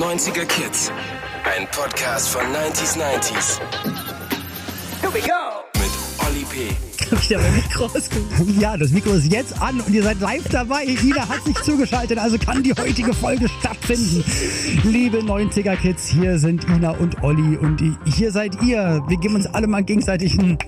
90er Kids. Ein Podcast von 90s 90s. Here we go. Mit Olli P. Hab ich da mein Mikro ausgemacht? Ja, das Mikro ist jetzt an und ihr seid live dabei. Ina hat sich zugeschaltet, also kann die heutige Folge stattfinden. Liebe 90er Kids, hier sind Ina und Olli und hier seid ihr. Wir geben uns alle mal gegenseitig einen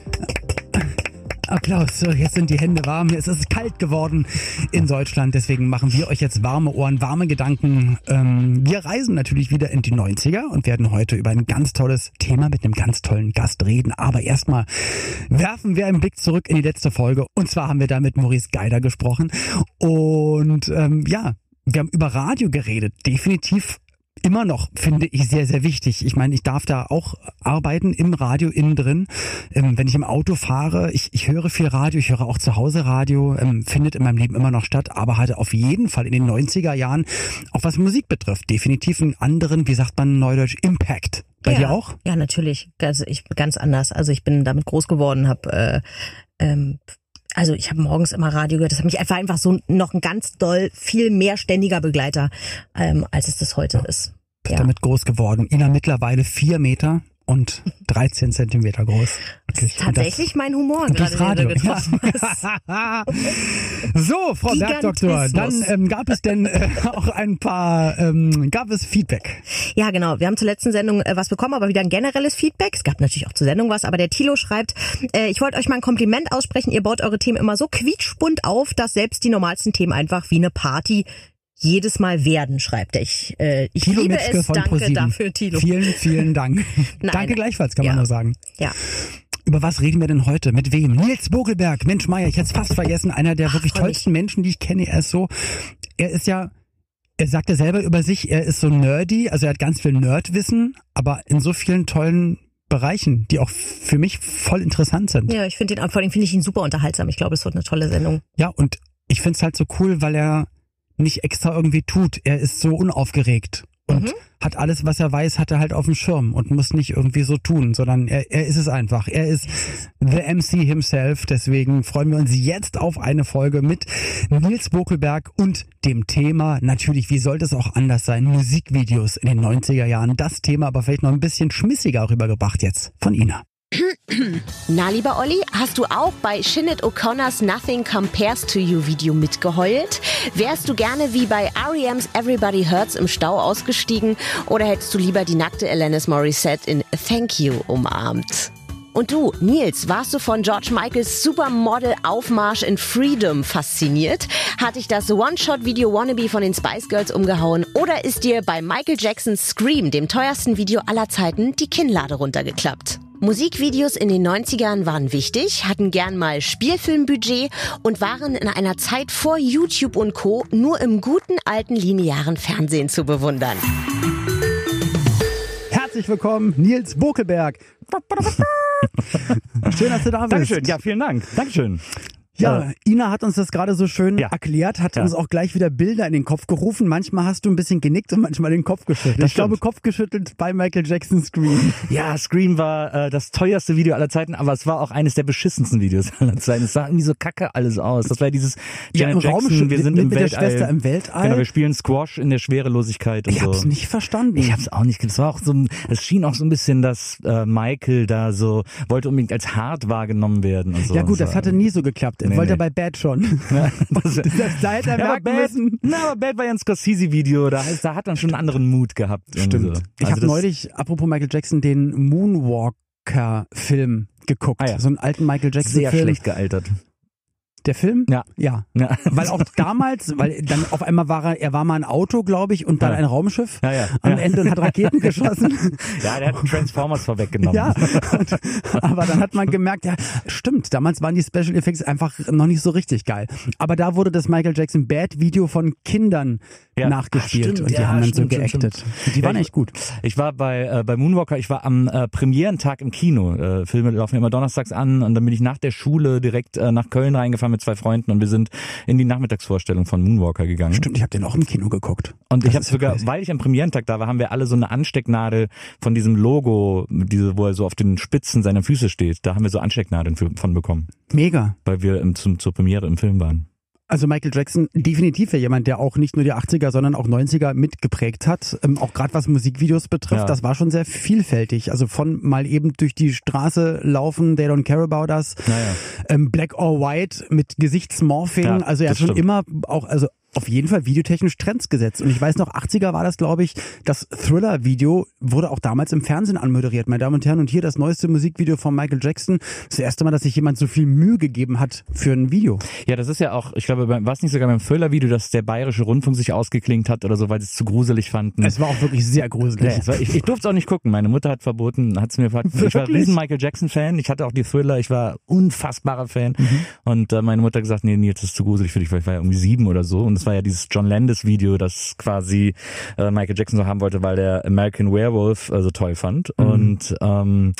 Applaus. So, jetzt sind die Hände warm. Es ist kalt geworden in Deutschland. Deswegen machen wir euch jetzt warme Ohren, warme Gedanken. Ähm, wir reisen natürlich wieder in die 90er und werden heute über ein ganz tolles Thema mit einem ganz tollen Gast reden. Aber erstmal werfen wir einen Blick zurück in die letzte Folge. Und zwar haben wir da mit Maurice Geider gesprochen. Und ähm, ja, wir haben über Radio geredet. Definitiv immer noch, finde ich, sehr, sehr wichtig. Ich meine, ich darf da auch arbeiten im Radio innen drin. Ähm, wenn ich im Auto fahre, ich, ich höre viel Radio, ich höre auch zu Hause Radio, ähm, findet in meinem Leben immer noch statt, aber hatte auf jeden Fall in den 90er Jahren, auch was Musik betrifft, definitiv einen anderen, wie sagt man neudeutsch, Impact. Bei ja. dir auch? Ja, natürlich. Also ich ganz anders. Also ich bin damit groß geworden, habe äh, ähm, also ich habe morgens immer Radio gehört. Das hat mich einfach einfach so noch ein ganz doll viel mehr ständiger Begleiter, ähm, als es das heute ist. Ja. Damit groß geworden. Ina mittlerweile vier Meter und 13 Zentimeter groß. Ist tatsächlich das, mein Humor gerade, Radio. getroffen Ja. so, Frau Bergdoktor, dann ähm, gab es denn äh, auch ein paar, ähm, gab es Feedback? Ja, genau. Wir haben zur letzten Sendung äh, was bekommen, aber wieder ein generelles Feedback. Es gab natürlich auch zur Sendung was, aber der Tilo schreibt, äh, ich wollte euch mal ein Kompliment aussprechen. Ihr baut eure Themen immer so quietschbunt auf, dass selbst die normalsten Themen einfach wie eine Party jedes Mal werden, schreibt er. Ich, äh, ich Thilo liebe Mitzke es. Danke ProSieben. dafür, Tilo. Vielen, vielen Dank. Nein. Danke gleichfalls, kann man Ja. nur sagen. Ja. Über was reden wir denn heute? Mit wem? Nils Bogelberg. Mensch, Meier, ich hätte es fast vergessen. Einer der wirklich freu mich. tollsten Menschen, die ich kenne. Er ist so, er ist ja, er sagt ja selber über sich, er ist so nerdy, also er hat ganz viel Nerdwissen, aber in so vielen tollen Bereichen, die auch für mich voll interessant sind. Ja, ich finde den, vor allem finde ich ihn super unterhaltsam. Ich glaube, es wird eine tolle Sendung. Ja, und ich find's halt so cool, weil er nicht extra irgendwie tut. Er ist so unaufgeregt und Mhm. hat alles, was er weiß, hat er halt auf dem Schirm und muss nicht irgendwie so tun, sondern er, er ist es einfach. Er ist the MC himself. Deswegen freuen wir uns jetzt auf eine Folge mit Nils Bokelberg und dem Thema, natürlich, wie sollte es auch anders sein, Musikvideos in den 90er Jahren. Das Thema aber vielleicht noch ein bisschen schmissiger rübergebracht jetzt von Ina. Na, lieber Olli, hast du auch bei Shinnet O'Connors Nothing Compares to You Video mitgeheult? Wärst du gerne wie bei R.E.M's Everybody Hurts im Stau ausgestiegen oder hättest du lieber die nackte Alanis Morissette in Thank You umarmt? Und du, Nils, warst du von George Michaels Supermodel-Aufmarsch in Freedom fasziniert? Hat dich das One-Shot-Video Wannabe von den Spice Girls umgehauen? Oder ist dir bei Michael Jacksons Scream, dem teuersten Video aller Zeiten, die Kinnlade runtergeklappt? Musikvideos in den 90ern waren wichtig, hatten gern mal Spielfilmbudget und waren in einer Zeit vor YouTube und Co. nur im guten alten linearen Fernsehen zu bewundern. Herzlich willkommen, Nils Bokelberg. Schön, dass du da bist. Dankeschön. Ja, vielen Dank. Dankeschön. Ja, Ina hat uns das gerade so schön Ja. erklärt, hat Ja. uns auch gleich wieder Bilder in den Kopf gerufen. Manchmal hast du ein bisschen genickt und manchmal den Kopf geschüttelt. Das ich glaube, stimmt. Kopf geschüttelt bei Michael Jackson Scream. Ja, Scream war äh, das teuerste Video aller Zeiten, aber es war auch eines der beschissensten Videos aller Zeiten. Es sah irgendwie so kacke alles aus. Das war ja dieses Ja, im Jackson, Raumschiff wir sind mit, im mit Weltall. der Schwester im Weltall. Genau, wir spielen Squash in der Schwerelosigkeit und ich so. hab's nicht verstanden. Ich hab's auch nicht. Es war auch so, es schien auch so ein bisschen, dass äh, Michael da so wollte unbedingt als hart wahrgenommen werden und so. ja gut, Und das so. hatte nie so geklappt. Er Nee, wollte nee. bei Bad schon. Ja, das, da hätte er ja, merken Bad, müssen. na, aber Bad war ja ein Scorsese-Video, da, heißt, da hat man schon einen anderen Mut gehabt. Stimmt. So. Ich Also habe neulich, apropos Michael Jackson, den Moonwalker-Film geguckt. Ah ja. So einen alten Michael sehr Jackson-Film. schlecht gealtert. Der Film? Ja. Ja. Ja. Weil auch damals, weil dann auf einmal war er, er war mal ein Auto, glaube ich, und dann Ja. ein Raumschiff Ja, ja. am. Ende und hat Raketen geschossen. Ja, der hat Transformers vorweggenommen. Ja, und, aber dann hat man gemerkt, ja, stimmt, damals waren die Special Effects einfach noch nicht so richtig geil. Aber da wurde das Michael Jackson Bad Video von Kindern Ja. nachgespielt Ach, stimmt, und die haben dann stimmt, so geactet. Die waren echt gut. Ich war bei, äh, bei Moonwalker, ich war am äh, Premierentag im Kino. Äh, Filme laufen immer donnerstags an und dann bin ich nach der Schule direkt äh, nach Köln reingefahren mit zwei Freunden und wir sind in die Nachmittagsvorstellung von Moonwalker gegangen. Stimmt, ich habe den auch im Kino geguckt. Und Das ich habe sogar, crazy. weil ich am Premierentag da war, haben wir alle so eine Anstecknadel von diesem Logo, diese, wo er so auf den Spitzen seiner Füße steht. Da haben wir so Anstecknadeln für, von bekommen, Mega. weil wir im, zum, zur Premiere im Film waren. Also Michael Jackson definitiv ja jemand, der auch nicht nur die 80er, sondern auch 90er mitgeprägt hat. Ähm, auch gerade was Musikvideos betrifft, Ja. das war schon sehr vielfältig. Also von mal eben durch die Straße laufen, They Don't Care About Us, Naja. ähm, Black or White mit Gesichtsmorphing. Ja, also er hat schon stimmt. immer auch, also auf jeden Fall videotechnisch Trends gesetzt. Und ich weiß noch, 80er war das, glaube ich, das Thriller-Video wurde auch damals im Fernsehen anmoderiert, meine Damen und Herren. Und hier das neueste Musikvideo von Michael Jackson. Das erste Mal, dass sich jemand so viel Mühe gegeben hat für ein Video. Ja, das ist ja auch, ich glaube, war es nicht sogar beim Thriller-Video, dass der Bayerische Rundfunk sich ausgeklinkt hat oder so, weil sie es zu gruselig fanden. Es war auch wirklich sehr gruselig. Ja, war, ich, ich durfte es auch nicht gucken. Meine Mutter hat verboten, hat es mir verboten. Ich war ein riesen Michael Jackson Fan. Ich hatte auch die Thriller. Ich war unfassbarer Fan. Mhm. Und äh, meine Mutter hat gesagt, nee, nee, das ist zu gruselig für dich, weil ich war ja irgendwie sieben oder so. Und das war ja dieses John Landis Video, das quasi äh, Michael Jackson so haben wollte, weil der American Werewolf äh, so toll fand. Mhm. Und ähm,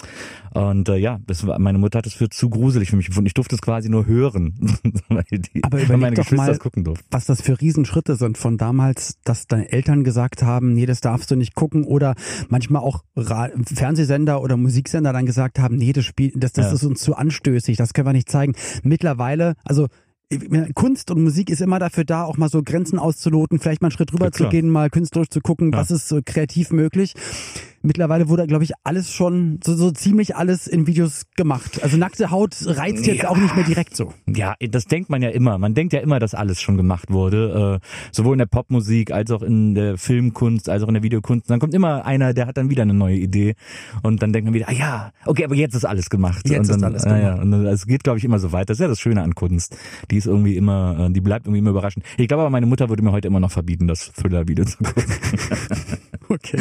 und äh, ja, das war, meine Mutter hat es für zu gruselig für mich gefunden. Ich durfte es quasi nur hören, weil, die, Aber weil meine doch Geschwister mal, es gucken durften. was das für Riesenschritte sind von damals, dass deine Eltern gesagt haben, nee, das darfst du nicht gucken oder manchmal auch Ra Fernsehsender oder Musiksender dann gesagt haben, nee, das Spiel, das, das Ja. ist uns zu anstößig, das können wir nicht zeigen. Mittlerweile, also Kunst und Musik ist immer dafür da, auch mal so Grenzen auszuloten, vielleicht mal einen Schritt rüber Ja, zu gehen, mal künstlerisch zu gucken, Ja. was ist so kreativ möglich. Mittlerweile wurde, glaube ich, alles schon, so, so ziemlich alles in Videos gemacht. Also nackte Haut reizt jetzt Ja. auch nicht mehr direkt so. Ja, das denkt man ja immer. Man denkt ja immer, dass alles schon gemacht wurde, äh, sowohl in der Popmusik als auch in der Filmkunst, als auch in der Videokunst. Dann kommt immer einer, der hat dann wieder eine neue Idee und dann denkt man wieder, ah ja, okay, aber jetzt ist alles gemacht. Jetzt und ist dann, alles ja, ja, gemacht. und dann- es geht, glaube ich, immer so weiter. Das ist ja das Schöne an Kunst. Die ist irgendwie immer, äh, die bleibt irgendwie immer überraschend. Ich glaube aber, meine Mutter würde mir heute immer noch verbieten, das Thriller-Video zu gucken. Okay.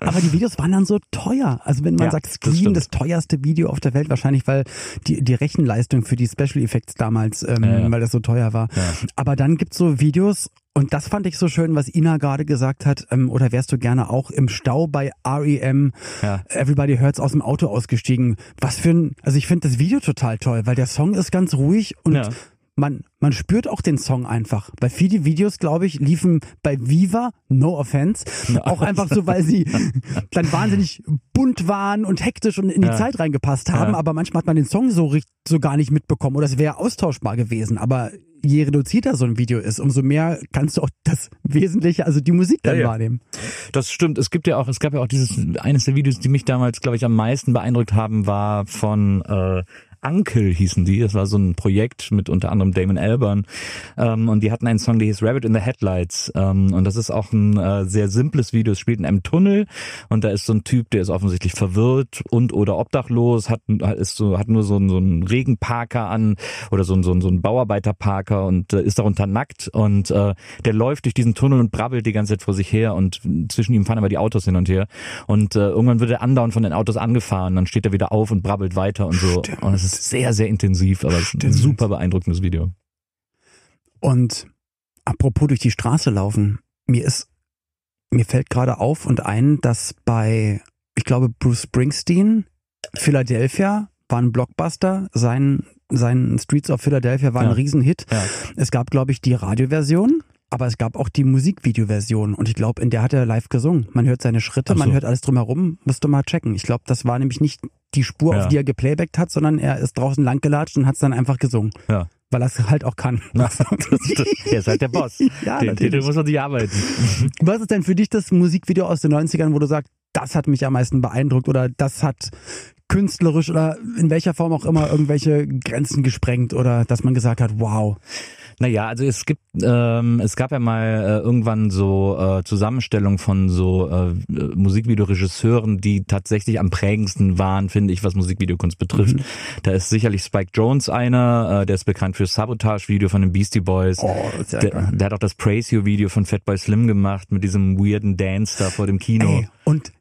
Aber die Videos waren dann so teuer. Also wenn man Ja, sagt, das Scream, stimmt. das, teuerste Video auf der Welt, wahrscheinlich, weil die, die Rechenleistung für die Special Effects damals, ähm, Ja, ja. weil das so teuer war. Aber dann gibt's so Videos, und das fand ich so schön, was Ina gerade gesagt hat, ähm, oder wärst du gerne auch im Stau bei REM, Ja. Everybody Hurts aus dem Auto ausgestiegen. Was für ein, also ich finde das Video total toll, weil der Song ist ganz ruhig und Ja. Man, man spürt auch den Song einfach. Weil viele Videos, glaube ich, liefen bei Viva, no offense, auch einfach so, weil sie dann wahnsinnig bunt waren und hektisch und in die Ja. Zeit reingepasst haben. Ja. Aber manchmal hat man den Song so, so gar nicht mitbekommen oder es wäre austauschbar gewesen. Aber je reduzierter so ein Video ist, umso mehr kannst du auch das Wesentliche, also die Musik dann Ja, ja. wahrnehmen. Das stimmt. Es gibt ja auch, es gab ja auch dieses, eines der Videos, die mich damals, glaube ich, am meisten beeindruckt haben, war von äh, Uncle hießen die. Das war so ein Projekt mit unter anderem Damon Albarn. Ähm, und die hatten einen Song, der hieß Rabbit in the Headlights. Ähm, und das ist auch ein äh, sehr simples Video. Es spielt in einem Tunnel und da ist so ein Typ, der ist offensichtlich verwirrt und oder obdachlos, hat, ist so, hat nur so, einen- so einen Regenparker an oder so, einen- so, einen- so einen Bauarbeiterparker und äh, ist darunter nackt und äh, der läuft durch diesen Tunnel und brabbelt die ganze Zeit vor sich her und zwischen ihm fahren aber die Autos hin und her und äh, irgendwann wird er andauernd von den Autos angefahren, dann steht er wieder auf und brabbelt weiter und so und es ist sehr, sehr intensiv, aber es ist ein Stimmt. super beeindruckendes Video. Und apropos durch die Straße laufen, mir ist, mir fällt gerade auf und ein, dass bei, ich glaube, Bruce Springsteen, Philadelphia war ein Blockbuster, sein, sein Streets of Philadelphia war Ja. ein Riesenhit. Ja. Es gab, glaube ich, die Radioversion. Aber es gab auch die Musikvideoversion und ich glaube, in der hat er live gesungen. Man hört seine Schritte, so. man hört alles drumherum. Musst du mal checken. Ich glaube, das war nämlich nicht die Spur, Ja. auf die er geplaybackt hat, sondern er ist draußen langgelatscht und hat es dann einfach gesungen. Ja. Weil er es halt auch kann. Na, er ist halt der Boss. Ja, Den. Titel muss man sich arbeiten. Was ist denn für dich das Musikvideo aus den 90ern, wo du sagst, das hat mich am meisten beeindruckt oder das hat künstlerisch oder in welcher Form auch immer irgendwelche Grenzen gesprengt oder dass man gesagt hat, wow. Naja, also es gibt, ähm, es gab ja mal äh, irgendwann so äh, Zusammenstellungen von so äh, Musikvideoregisseuren, die tatsächlich am prägendsten waren, finde ich, was Musikvideokunst betrifft. Da ist sicherlich Spike Jones einer, äh, der ist bekannt für Sabotage-Video von den Beastie Boys. Oh, der, geil. der hat auch das Praise You Video von Fatboy Slim gemacht mit diesem weirden Dance da vor dem Kino. Ey, und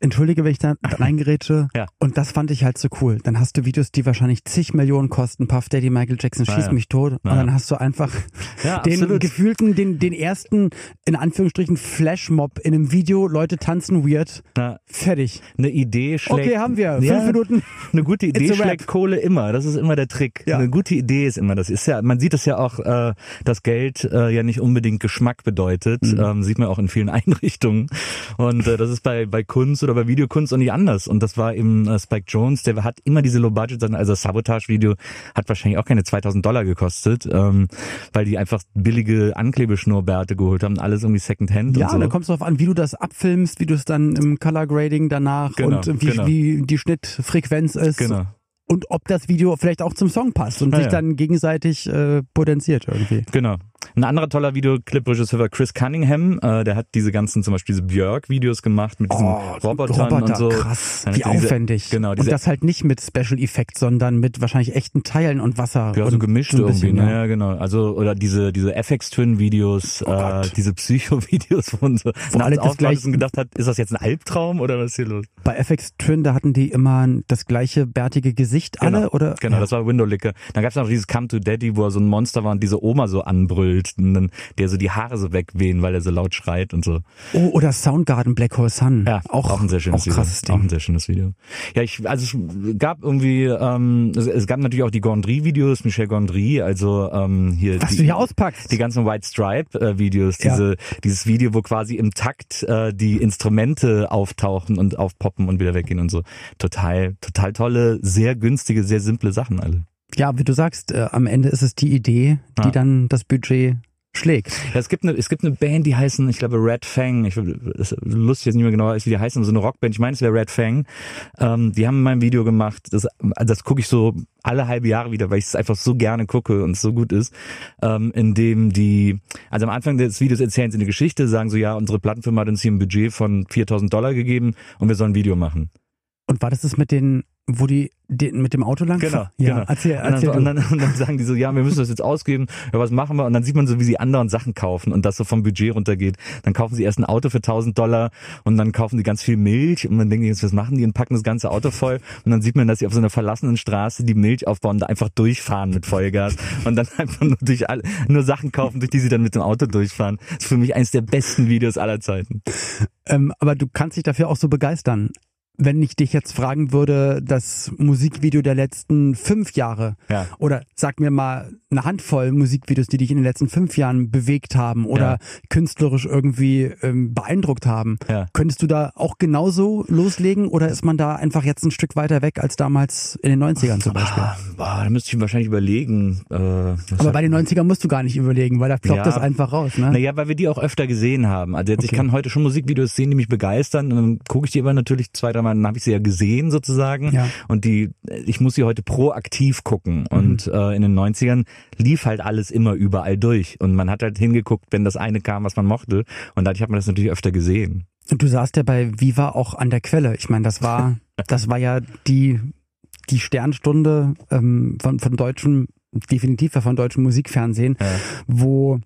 entschuldige, wenn ich da reingerätsche. Ja. Und das fand ich halt so cool. Dann hast du Videos, die wahrscheinlich zig Millionen kosten. Puff Daddy, Michael Jackson, schieß ja. mich tot. Und ja. dann hast du einfach Ja, den absolut. gefühlten, den, den ersten, in Anführungsstrichen, Flashmob in einem Video. Leute tanzen weird. Na, Fertig. eine Idee schlägt. Okay, haben wir. Fünf. Minuten. Eine gute Idee schlägt. Kohle immer. Das ist immer der Trick. Eine gute Idee ist immer das. Ist ja, man sieht es ja auch, äh, dass Geld äh, ja nicht unbedingt Geschmack bedeutet. Mhm. Ähm, sieht man auch in vielen Einrichtungen. Und äh, das ist bei bei Kunst oder bei Videokunst und nicht anders. Und das war eben äh, Spike Jones, der hat immer diese Low-Budget-Sachen, also das Sabotage-Video hat wahrscheinlich auch keine 2000 Dollar gekostet, ähm, weil die einfach billige Anklebeschnurrbärte geholt haben, alles irgendwie Secondhand Ja, und so. da kommt es darauf an, wie du das abfilmst, wie du es dann im Color Grading danach Genau, und wie, genau. wie die Schnittfrequenz ist. Genau. Und ob das Video vielleicht auch zum Song passt und Ja, sich ja. dann gegenseitig äh, potenziert irgendwie. Genau. Ein anderer toller Videoclip-Regisseur war Chris Cunningham. Äh, der hat diese ganzen, zum Beispiel diese Björk-Videos gemacht mit diesen Robotern und so. Oh, krass, wie diese- aufwendig. Genau, und diese das halt nicht mit Special Effects, sondern mit wahrscheinlich echten Teilen und Wasser. Ja, und so gemischt so irgendwie, bisschen, ne? ja. ja, genau. Also, oder diese, diese FX-Twin-Videos, Oh äh, diese Psycho-Videos, wo man so Wo alle das gleich- und gedacht hat, ist das jetzt ein Albtraum oder was ist hier los? Bei FX Twin, da hatten die immer das gleiche bärtige Gesicht alle, Genau, oder? Genau, ja. das war Window-Licker. Dann gab's noch dieses Come to Daddy, wo er so ein Monster war und diese Oma so anbrüllt und dann der so die Haare so wegwehen, weil er so laut schreit und so. Oh, oder Soundgarden Black Hole Sun. Ja, auch, ein sehr schönes auch Video. krasses Auch ein Ding. sehr schönes Video. Ja, ich, also es gab irgendwie, ähm, es, es gab natürlich auch die Gondry-Videos, Michel Gondry, also ähm, hier Was die, du hier auspackst. die ganzen White Stripe-Videos, Ja. diese, dieses Video, wo quasi im Takt äh, die Instrumente auftauchen und aufpoppen und wieder weggehen und so. Total, total tolle, sehr günstige, sehr simple Sachen alle. Ja, wie du sagst, äh, am Ende ist es die Idee, die Ja. dann das Budget schlägt. Ja, es gibt eine, es gibt eine Band, die heißen, ich glaube Red Fang. Ich ist lustig jetzt nicht mehr genau, wie die heißen, so eine Rockband. Ich meine, es wäre Red Fang. Ähm, die haben mein Video gemacht. Das, das gucke ich so alle halbe Jahre wieder, weil ich es einfach so gerne gucke und es so gut ist. Ähm, in dem die, also am Anfang des Videos erzählen sie eine Geschichte, sagen so, ja, unsere Plattenfirma hat uns hier ein Budget von 4000 Dollar gegeben und wir sollen ein Video machen. Und war das das mit den, wo die mit dem Auto lang Genau? Ja, genau. erzähl, Und dann, erzähl und, dann, und dann sagen die so, ja, wir müssen das jetzt ausgeben, ja, was machen wir? Und dann sieht man so, wie sie anderen Sachen kaufen und das so vom Budget runtergeht. Dann kaufen sie erst ein Auto für 1000 Dollar und dann kaufen die ganz viel Milch und man denkt jetzt, was machen die? Und packen das ganze Auto voll und dann sieht man, dass sie auf so einer verlassenen Straße die Milch aufbauen und da einfach durchfahren mit Vollgas und dann einfach nur durch alle, nur Sachen kaufen, durch die sie dann mit dem Auto durchfahren. Das ist für mich eines der besten Videos aller Zeiten. Ähm, aber du kannst dich dafür auch so begeistern. Wenn ich dich jetzt fragen würde, das Musikvideo der letzten fünf Jahre Ja. oder sag mir mal eine Handvoll Musikvideos, die dich in den letzten fünf Jahren bewegt haben oder Ja. künstlerisch irgendwie ähm, beeindruckt haben, Ja. könntest du da auch genauso loslegen oder ist man da einfach jetzt ein Stück weiter weg als damals in den 90ern zum Beispiel? Ah, boah, da müsste ich wahrscheinlich überlegen. Äh, Aber bei den 90ern musst du gar nicht überlegen, weil da ploppt das einfach raus, ne? Naja, weil wir die auch öfter gesehen haben. Also jetzt, ich Okay. kann heute schon Musikvideos sehen, die mich begeistern. Und dann gucke ich die aber natürlich zwei, dreimal, dann habe ich sie ja gesehen sozusagen. Ja. Und die, ich muss sie heute proaktiv gucken. Und Mhm. äh, in den 90ern lief halt alles immer überall durch. Und man hat halt hingeguckt, wenn das eine kam, was man mochte. Und dadurch hat man das natürlich öfter gesehen. Und du saßt ja bei Viva auch an der Quelle. Ich meine, das war, das war ja die, die Sternstunde ähm, von, von deutschem, definitiv von deutschem Musikfernsehen, Ja. wo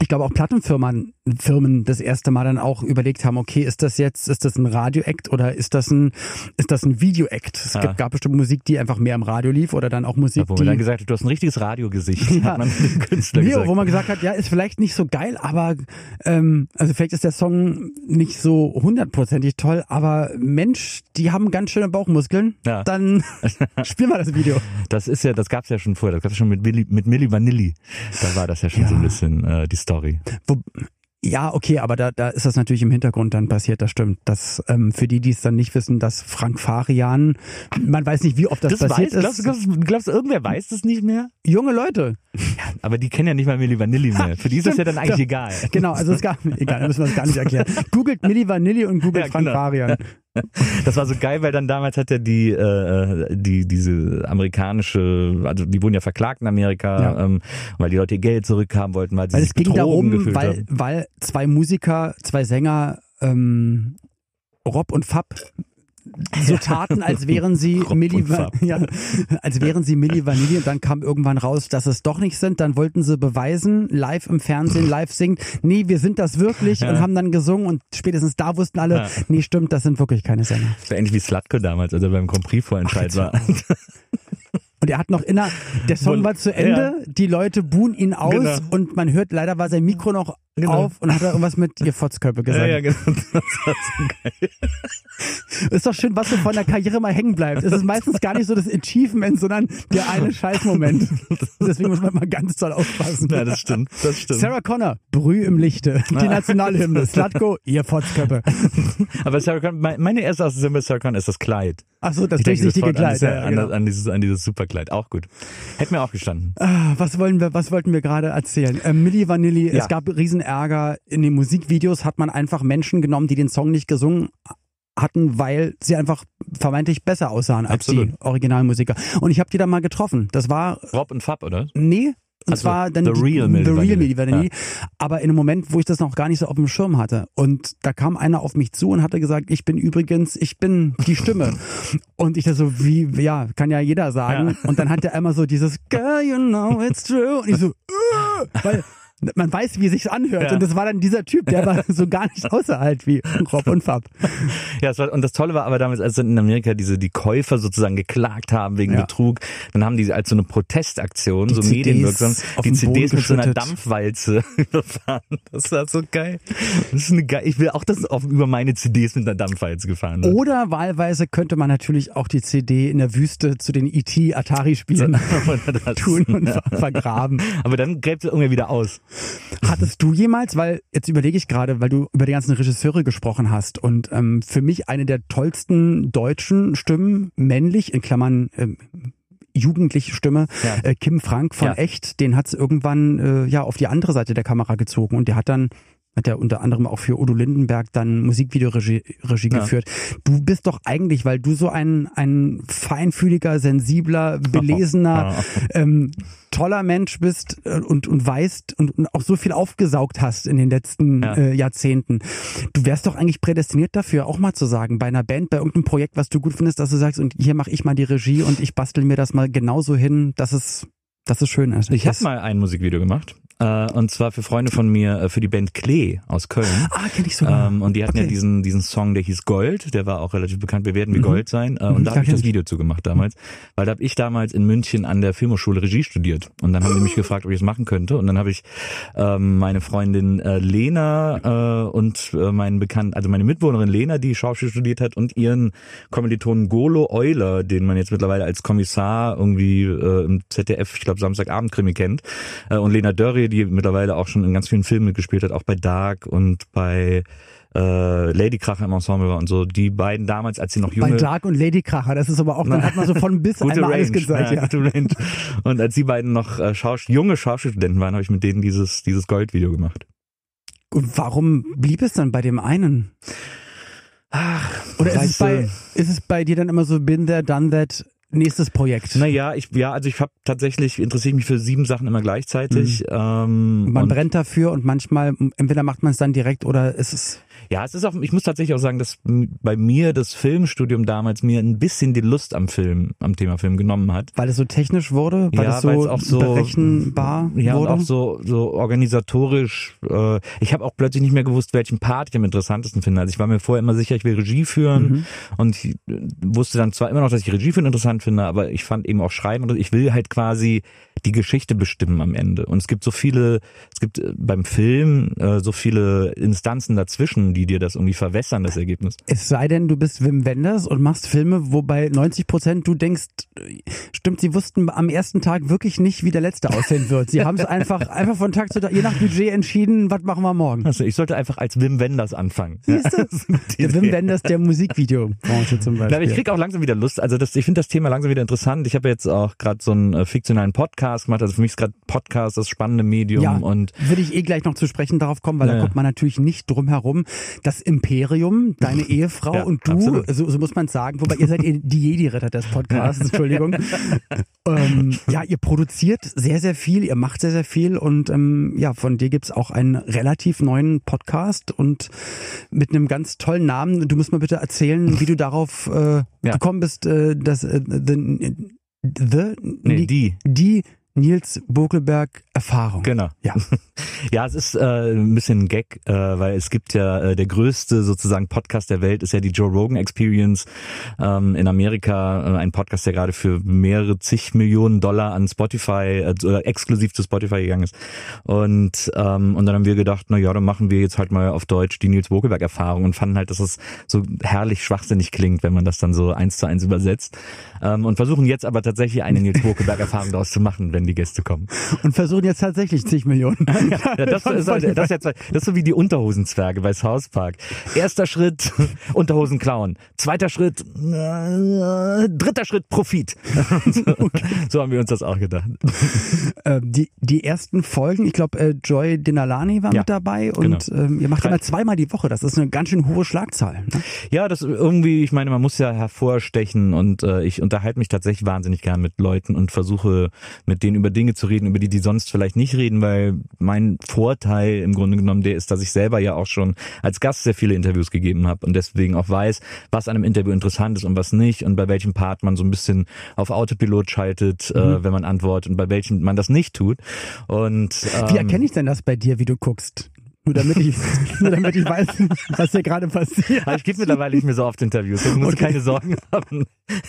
ich glaube auch Plattenfirmen Firmen das erste Mal dann auch überlegt haben, okay, ist das jetzt, ist das ein Radio-Act oder ist das ein, ist das ein Video-Act? Es Ja. gibt, gab bestimmt Musik, die einfach mehr im Radio lief oder dann auch Musik, Wo man dann die, gesagt hat, du hast ein richtiges Radiogesicht, Ja. hat man dem Künstler Nee, gesagt. wo man gesagt hat, ja, ist vielleicht nicht so geil, aber ähm, also vielleicht ist der Song nicht so hundertprozentig toll, aber Mensch, die haben ganz schöne Bauchmuskeln. Ja. Dann spiel mal das Video. Das ist ja, das gab's ja schon vorher, das gab's schon mit Milli, mit Milli Vanilli. Da war das ja schon Ja. so ein bisschen äh, die Story. Wo, ja, okay, aber da, da ist das natürlich im Hintergrund dann passiert, das stimmt. Das ähm, für die, die es dann nicht wissen, dass Frank Farian, man weiß nicht, wie oft das, Das passiert weiß, glaubst, ist. glaubst, du- glaubst du, irgendwer weiß das nicht mehr? Junge Leute. Aber die kennen ja nicht mal Milli Vanilli mehr. Für die ist das ja dann eigentlich Ja. egal. Genau, also es gab, egal, da müssen wir das gar nicht erklären. Googelt Milli Vanilli und googelt Ja, Frank genau. Farian. Das war so geil, weil dann damals hat er die, äh, die diese amerikanische, also die wurden ja verklagt in Amerika, Ja. ähm, weil die Leute ihr Geld zurückhaben wollten, weil sie Weil sich es ging darum, weil, haben. weil zwei Musiker, zwei Sänger, ähm, Rob und Fab, so taten, als wären sie Milli, ja, als wären sie Milli Vanilli und dann kam irgendwann raus, dass es doch nicht sind. Dann wollten sie beweisen, live im Fernsehen, live singen, nee, wir sind das wirklich Ja. und haben dann gesungen und spätestens da wussten alle, Ja. nee, stimmt, das sind wirklich keine Sänger. Das war ähnlich wie Slatko damals, als er beim Grand Prix Vorentscheid war. Und er hat noch inner, der Song war zu Ende, die Leute buhen ihn aus Genau. und man hört, leider war sein Mikro noch Genau. auf und hat irgendwas mit ihr Fotzkörper gesagt. Ja, ja, genau. Das war so geil. Ist doch schön, was so von der Karriere mal hängen bleibt. Es ist meistens gar nicht so das Achievement, sondern der eine Scheißmoment. Deswegen muss man mal ganz toll aufpassen. Ja, das stimmt. Das stimmt. Sarah Connor, Brüh im Lichte, die Nationalhymne, Slatko, ihr Fotzköppe. Aber Sarah Connor, mein- meine erste Assoziation bei Sarah Connor ist das Kleid. Ach so, das Ich denke an, Kleid. diese, Ja, an, genau. an, dieses, an dieses Superkleid. Auch gut. Hätte mir auch gestanden. Ah, Was wollen wir, was wollten wir gerade erzählen? Ähm, Milli Vanilli, Ja. es gab Riesenärger. In den Musikvideos hat man einfach Menschen genommen, die den Song nicht gesungen hatten, weil sie einfach vermeintlich besser aussahen als Absolut. die Originalmusiker. Und ich habe die da mal getroffen. Das war Rob und Fab, oder? Nee. Und Also, zwar dann The Real Milli The Real. Milli Vanilli. Aber in einem Moment, wo ich das noch gar nicht so auf dem Schirm hatte. Und da kam einer auf mich zu und hatte gesagt, ich bin übrigens, ich bin die Stimme. und ich da so, wie, ja, kann ja jeder sagen. Und dann hat er einmal so dieses, Girl, you know it's true. Und ich so, "Äh", weil man weiß, wie es sich anhört. Ja. Und das war dann dieser Typ, der aber so gar nicht aussah halt wie Rob und Fab. Ja, es war, und das Tolle war aber damals, als dann in Amerika diese, die Käufer sozusagen geklagt haben wegen Ja. Betrug, dann haben die als so eine Protestaktion, Die so CDs medienwirksam, auf die CDs mit so einer. Dampfwalze überfahren. Das war so geil. Das ist eine geil. Ich will auch, dass auf, über meine CDs mit einer Dampfwalze gefahren wird. Oder wahlweise könnte man natürlich auch die CD in der Wüste zu den E.T. Atari-Spielen Oder das. tun und ver vergraben. Aber dann gräbt sie irgendwie wieder aus. Hattest du jemals, weil jetzt überlege ich gerade, weil du über die ganzen Regisseure gesprochen hast und ähm, für mich eine der tollsten deutschen Stimmen, männlich, in Klammern ähm, jugendliche Stimme, Ja. äh, Kim Frank von Ja. Echt, den hat's irgendwann äh, ja auf die andere Seite der Kamera gezogen und der hat dann hat er unter anderem auch für Udo Lindenberg dann Musikvideoregie Regie Ja. geführt. Du bist doch eigentlich, weil du so ein, ein feinfühliger, sensibler, belesener, ähm, toller Mensch bist äh, und, und weißt und, und auch so viel aufgesaugt hast in den letzten Ja. äh, Jahrzehnten. Du wärst doch eigentlich prädestiniert dafür, auch mal zu sagen, bei einer Band, bei irgendeinem Projekt, was du gut findest, dass du sagst, und hier mache ich mal die Regie und ich bastel mir das mal genauso hin, dass es, dass es schön ist. Ich habe Das- mal ein Musikvideo gemacht. Äh, und zwar für Freunde von mir, äh, für die Band Klee aus Köln. Ah, kenn ich sogar. Ähm, und die hatten ja Okay. diesen, diesen Song, der hieß Gold, der war auch relativ bekannt, wir werden wie Mhm. Gold sein. Äh, Mhm, und da ja, habe ich das. Video zugemacht damals, weil da habe ich damals in München an der Filmhochschule Regie studiert. Und dann haben die mich gefragt, ob ich es machen könnte. Und dann habe ich ähm, meine Freundin äh, Lena äh, und äh, meinen Bekannten, also meine Mitwohnerin Lena, die Schauspiel studiert hat, und ihren Kommilitonen Golo Euler, den man jetzt mittlerweile als Kommissar irgendwie äh, im ZDF, ich glaube Samstagabend-Krimi kennt, äh, und Lena Die mittlerweile auch schon in ganz vielen Filmen mitgespielt hat, auch bei Dark und bei äh, Lady Kracher im Ensemble war und so. Die beiden damals, als sie noch junge... bei Dark und Lady Kracher, das ist aber auch, dann hat man so von bis Gute einmal Range, alles gesagt. Ja. gute Range. Und als die beiden noch äh, Schaus junge Schauspielstudenten waren, habe ich mit denen dieses, dieses Goldvideo gemacht. Und warum blieb es dann bei dem einen? Ach, Oder ist es, bei, ist es bei dir dann immer so, bin there, done that, nächstes Projekt? Naja, ich, ja, also ich habe tatsächlich, interessiere ich mich für sieben Sachen immer gleichzeitig. Ähm, Man brennt dafür und manchmal, entweder macht man es dann direkt oder ist es Ja, es ist auch, ich muss tatsächlich auch sagen, dass bei mir das Filmstudium damals mir ein bisschen die Lust am Film, am Thema Film genommen hat. Weil es so technisch wurde, weil Ja, es so, auch so- berechenbar Ja, wurde. und auch so, so organisatorisch. Äh, ich habe auch plötzlich nicht mehr gewusst, welchen Part ich am interessantesten finde. Also ich war mir vorher immer sicher, ich will Regie führen Mhm. und ich äh, wusste dann zwar immer noch, dass ich Regie führen interessant finde, aber ich fand eben auch Schreiben und ich will halt quasi die Geschichte bestimmen am Ende. Und es gibt so viele, es gibt äh, beim Film äh, so viele Instanzen dazwischen, die dir das irgendwie verwässern, das Ergebnis. es sei denn, du bist Wim Wenders und machst Filme, wo bei 90 Prozent du denkst, stimmt, sie wussten am ersten Tag wirklich nicht, wie der letzte aussehen wird. Sie haben es einfach, einfach von Tag zu Tag, je nach Budget entschieden, was machen wir morgen. Also ich sollte einfach als Wim Wenders anfangen. Siehst du? Der Wim. Wenders der Musikvideobranche zum aber Beispiel. ich krieg auch langsam wieder Lust. Also das, ich finde das Thema langsam wieder interessant. Ich habe jetzt auch gerade so einen äh, fiktionalen Podcast gemacht. Also für mich ist gerade Podcast das spannende Medium Ja, und würde ich eh gleich noch zu sprechen darauf kommen, weil Ja, da kommt man natürlich nicht drum herum. Das Imperium, deine Ehefrau Ja, und du, so, so muss man sagen, wobei ihr seid ihr die Jedi-Ritter des Podcasts, Entschuldigung. ähm, ja, ihr produziert sehr, sehr viel, ihr macht sehr, sehr viel und ähm, ja, von dir gibt's auch einen relativ neuen Podcast und mit einem ganz tollen Namen. Du musst mal bitte erzählen, wie du darauf äh, Ja. gekommen bist, äh, dass äh, the, the nee, die. die Nils Bokelberg Erfahrung. Genau. Ja. Ja, es ist äh, ein bisschen ein Gag, äh, weil es gibt ja äh, der größte sozusagen Podcast der Welt ist ja die Joe Rogan Experience ähm, in Amerika, äh, ein Podcast, der gerade für mehrere zig Millionen Dollar an Spotify äh, oder exklusiv zu Spotify gegangen ist. Und ähm, und dann haben wir gedacht, na ja, dann machen wir jetzt halt mal auf Deutsch die Nils Bokelberg Erfahrung und fanden halt, dass es so herrlich schwachsinnig klingt, wenn man das dann so eins zu eins übersetzt. Ähm, und versuchen jetzt aber tatsächlich eine Nils Bokelberg Erfahrung daraus zu machen, wenn die Gäste kommen. Und versuchen jetzt tatsächlich zig Millionen. Ja, das, ist, halt- das, ist jetzt, das ist so wie die Unterhosenzwerge bei South Park. Erster Schritt, Unterhosen klauen. Zweiter Schritt, äh, dritter Schritt, Profit. so, so haben wir uns das auch gedacht. Äh, die, die ersten Folgen, ich glaube, äh, Joy Dinalani war Ja, mit dabei und genau. ähm, ihr macht immer zweimal die Woche. Das ist eine ganz schön hohe Schlagzahl. Ne? Ja, das irgendwie, ich meine, man muss ja hervorstechen und äh, ich unterhalte mich tatsächlich wahnsinnig gern mit Leuten und versuche mit denen über Dinge zu reden, über die die sonst vielleicht nicht reden, weil mein Vorteil im Grunde genommen der ist, dass ich selber ja auch schon als Gast sehr viele Interviews gegeben habe und deswegen auch weiß, was an einem Interview interessant ist und was nicht und bei welchem Part man so ein bisschen auf Autopilot schaltet, äh, wenn man antwortet und bei welchem man das nicht tut. Und ähm, Wie erkenne ich denn das bei dir, wie du guckst? Nur damit ich, nur damit ich weiß, was hier gerade passiert. Aber ich gebe mittlerweile nicht mehr so oft Interviews. Ich muss Okay. keine Sorgen haben.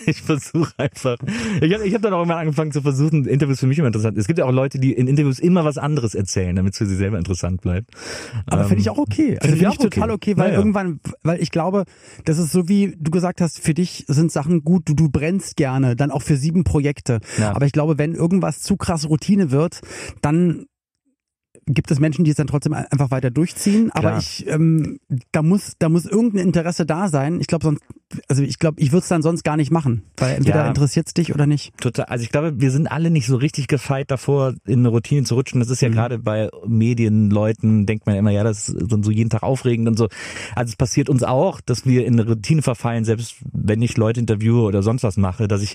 Ich versuche einfach. Ich habe ich hab dann auch immer angefangen zu versuchen, Interviews für mich immer interessant. Es gibt ja auch Leute, die in Interviews immer was anderes erzählen, damit es für sie selber interessant bleibt. Aber finde ich auch okay. Also Ähm, find finde ich auch total okay. okay, weil Naja. irgendwann, weil ich glaube, das ist so wie du gesagt hast, für dich sind Sachen gut, du, du brennst gerne, dann auch für sieben Projekte. Ja. Aber ich glaube, wenn irgendwas zu krass Routine wird, dann gibt es Menschen, die es dann trotzdem einfach weiter durchziehen. Aber Klar. ich, ähm, da muss, da muss irgendein Interesse da sein. Ich glaube sonst, also ich glaube, ich würde es dann sonst gar nicht machen, weil entweder Ja. interessiert es dich oder nicht. Total. Also ich glaube, wir sind alle nicht so richtig gefeit davor, in eine Routine zu rutschen. Das ist ja gerade bei Medienleuten, denkt man ja immer, ja, das ist dann so jeden Tag aufregend und so. Also es passiert uns auch, dass wir in eine Routine verfallen, selbst wenn ich Leute interviewe oder sonst was mache, dass ich,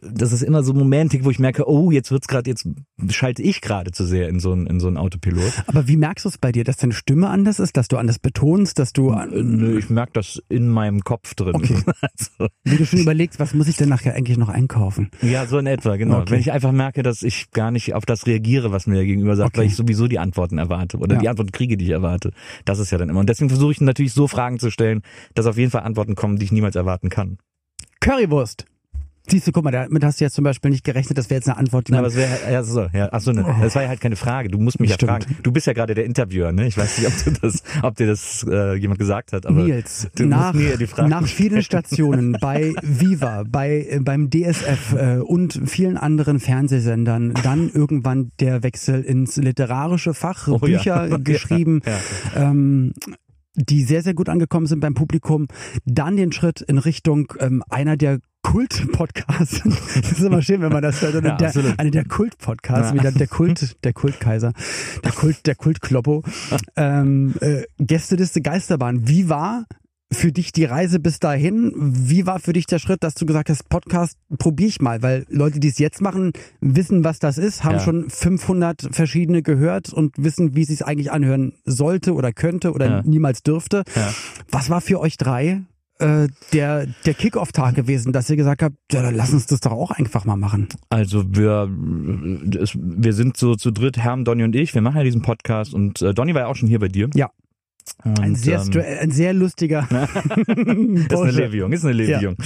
das ist immer so Momente, wo ich merke, oh, jetzt wird's gerade, jetzt schalte ich gerade zu sehr in so ein, in so ein Autopilot. Aber wie merkst du es bei dir, dass deine Stimme anders ist, dass du anders betonst, dass du, Äh, nö, Ich merke das in meinem Kopf drin. Okay. Also, wie du schon überlegst, was muss ich denn nachher eigentlich noch einkaufen? ja, so in etwa, genau. Okay. Wenn ich einfach merke, dass ich gar nicht auf das reagiere, was mir der Gegenüber sagt, Okay. weil ich sowieso die Antworten erwarte oder Ja. die Antworten kriege, die ich erwarte. Das ist ja dann immer. Und deswegen versuche ich natürlich so Fragen zu stellen, dass auf jeden Fall Antworten kommen, die ich niemals erwarten kann. Currywurst. Siehst du, guck mal, damit hast du jetzt zum Beispiel nicht gerechnet, das wäre jetzt eine Antwort, die man, aber es wäre, ja, so, ja, ach so, ne, das war ja halt keine Frage. Du musst mich Stimmt. ja fragen. Du bist ja gerade der Interviewer, ne? Ich weiß nicht, ob du das, ob dir das äh, jemand gesagt hat, aber Nils, nach, nach vielen Stationen bei Viva, bei, äh, beim DSF äh, und vielen anderen Fernsehsendern, dann irgendwann der Wechsel ins literarische Fach, Oh. Bücher Ja, geschrieben, ja. Ähm, die sehr, sehr gut angekommen sind beim Publikum. Dann den Schritt in Richtung ähm, einer der Kult-Podcasts. Das ist immer schön, wenn man das hört. Oder Ja, der, einer der Kult-Podcasts, Ja. wie der, der Kult, der Kultkaiser, der Kult, der Kultkloppo. Ähm, äh, Gästeliste Geisterbahn. Wie war für dich die Reise bis dahin? Wie war für dich der Schritt, dass du gesagt hast, Podcast probiere ich mal? Weil Leute, die es jetzt machen, wissen, was das ist, haben Ja. schon 500 verschiedene gehört und wissen, wie es sich eigentlich anhören sollte oder könnte oder Ja. niemals dürfte. Ja. Was war für euch drei äh, der, der Kick-Off-Tag gewesen, dass ihr gesagt habt, ja, dann lass uns das doch auch einfach mal machen? Also wir, es, wir sind so zu dritt, Herm, Donny und ich. Wir machen ja diesen Podcast und äh, Donny war ja auch schon hier bei dir. Ja. Und, Ein sehr, ähm, ein sehr lustiger ist eine. Lebejung, ist eine Lebejung.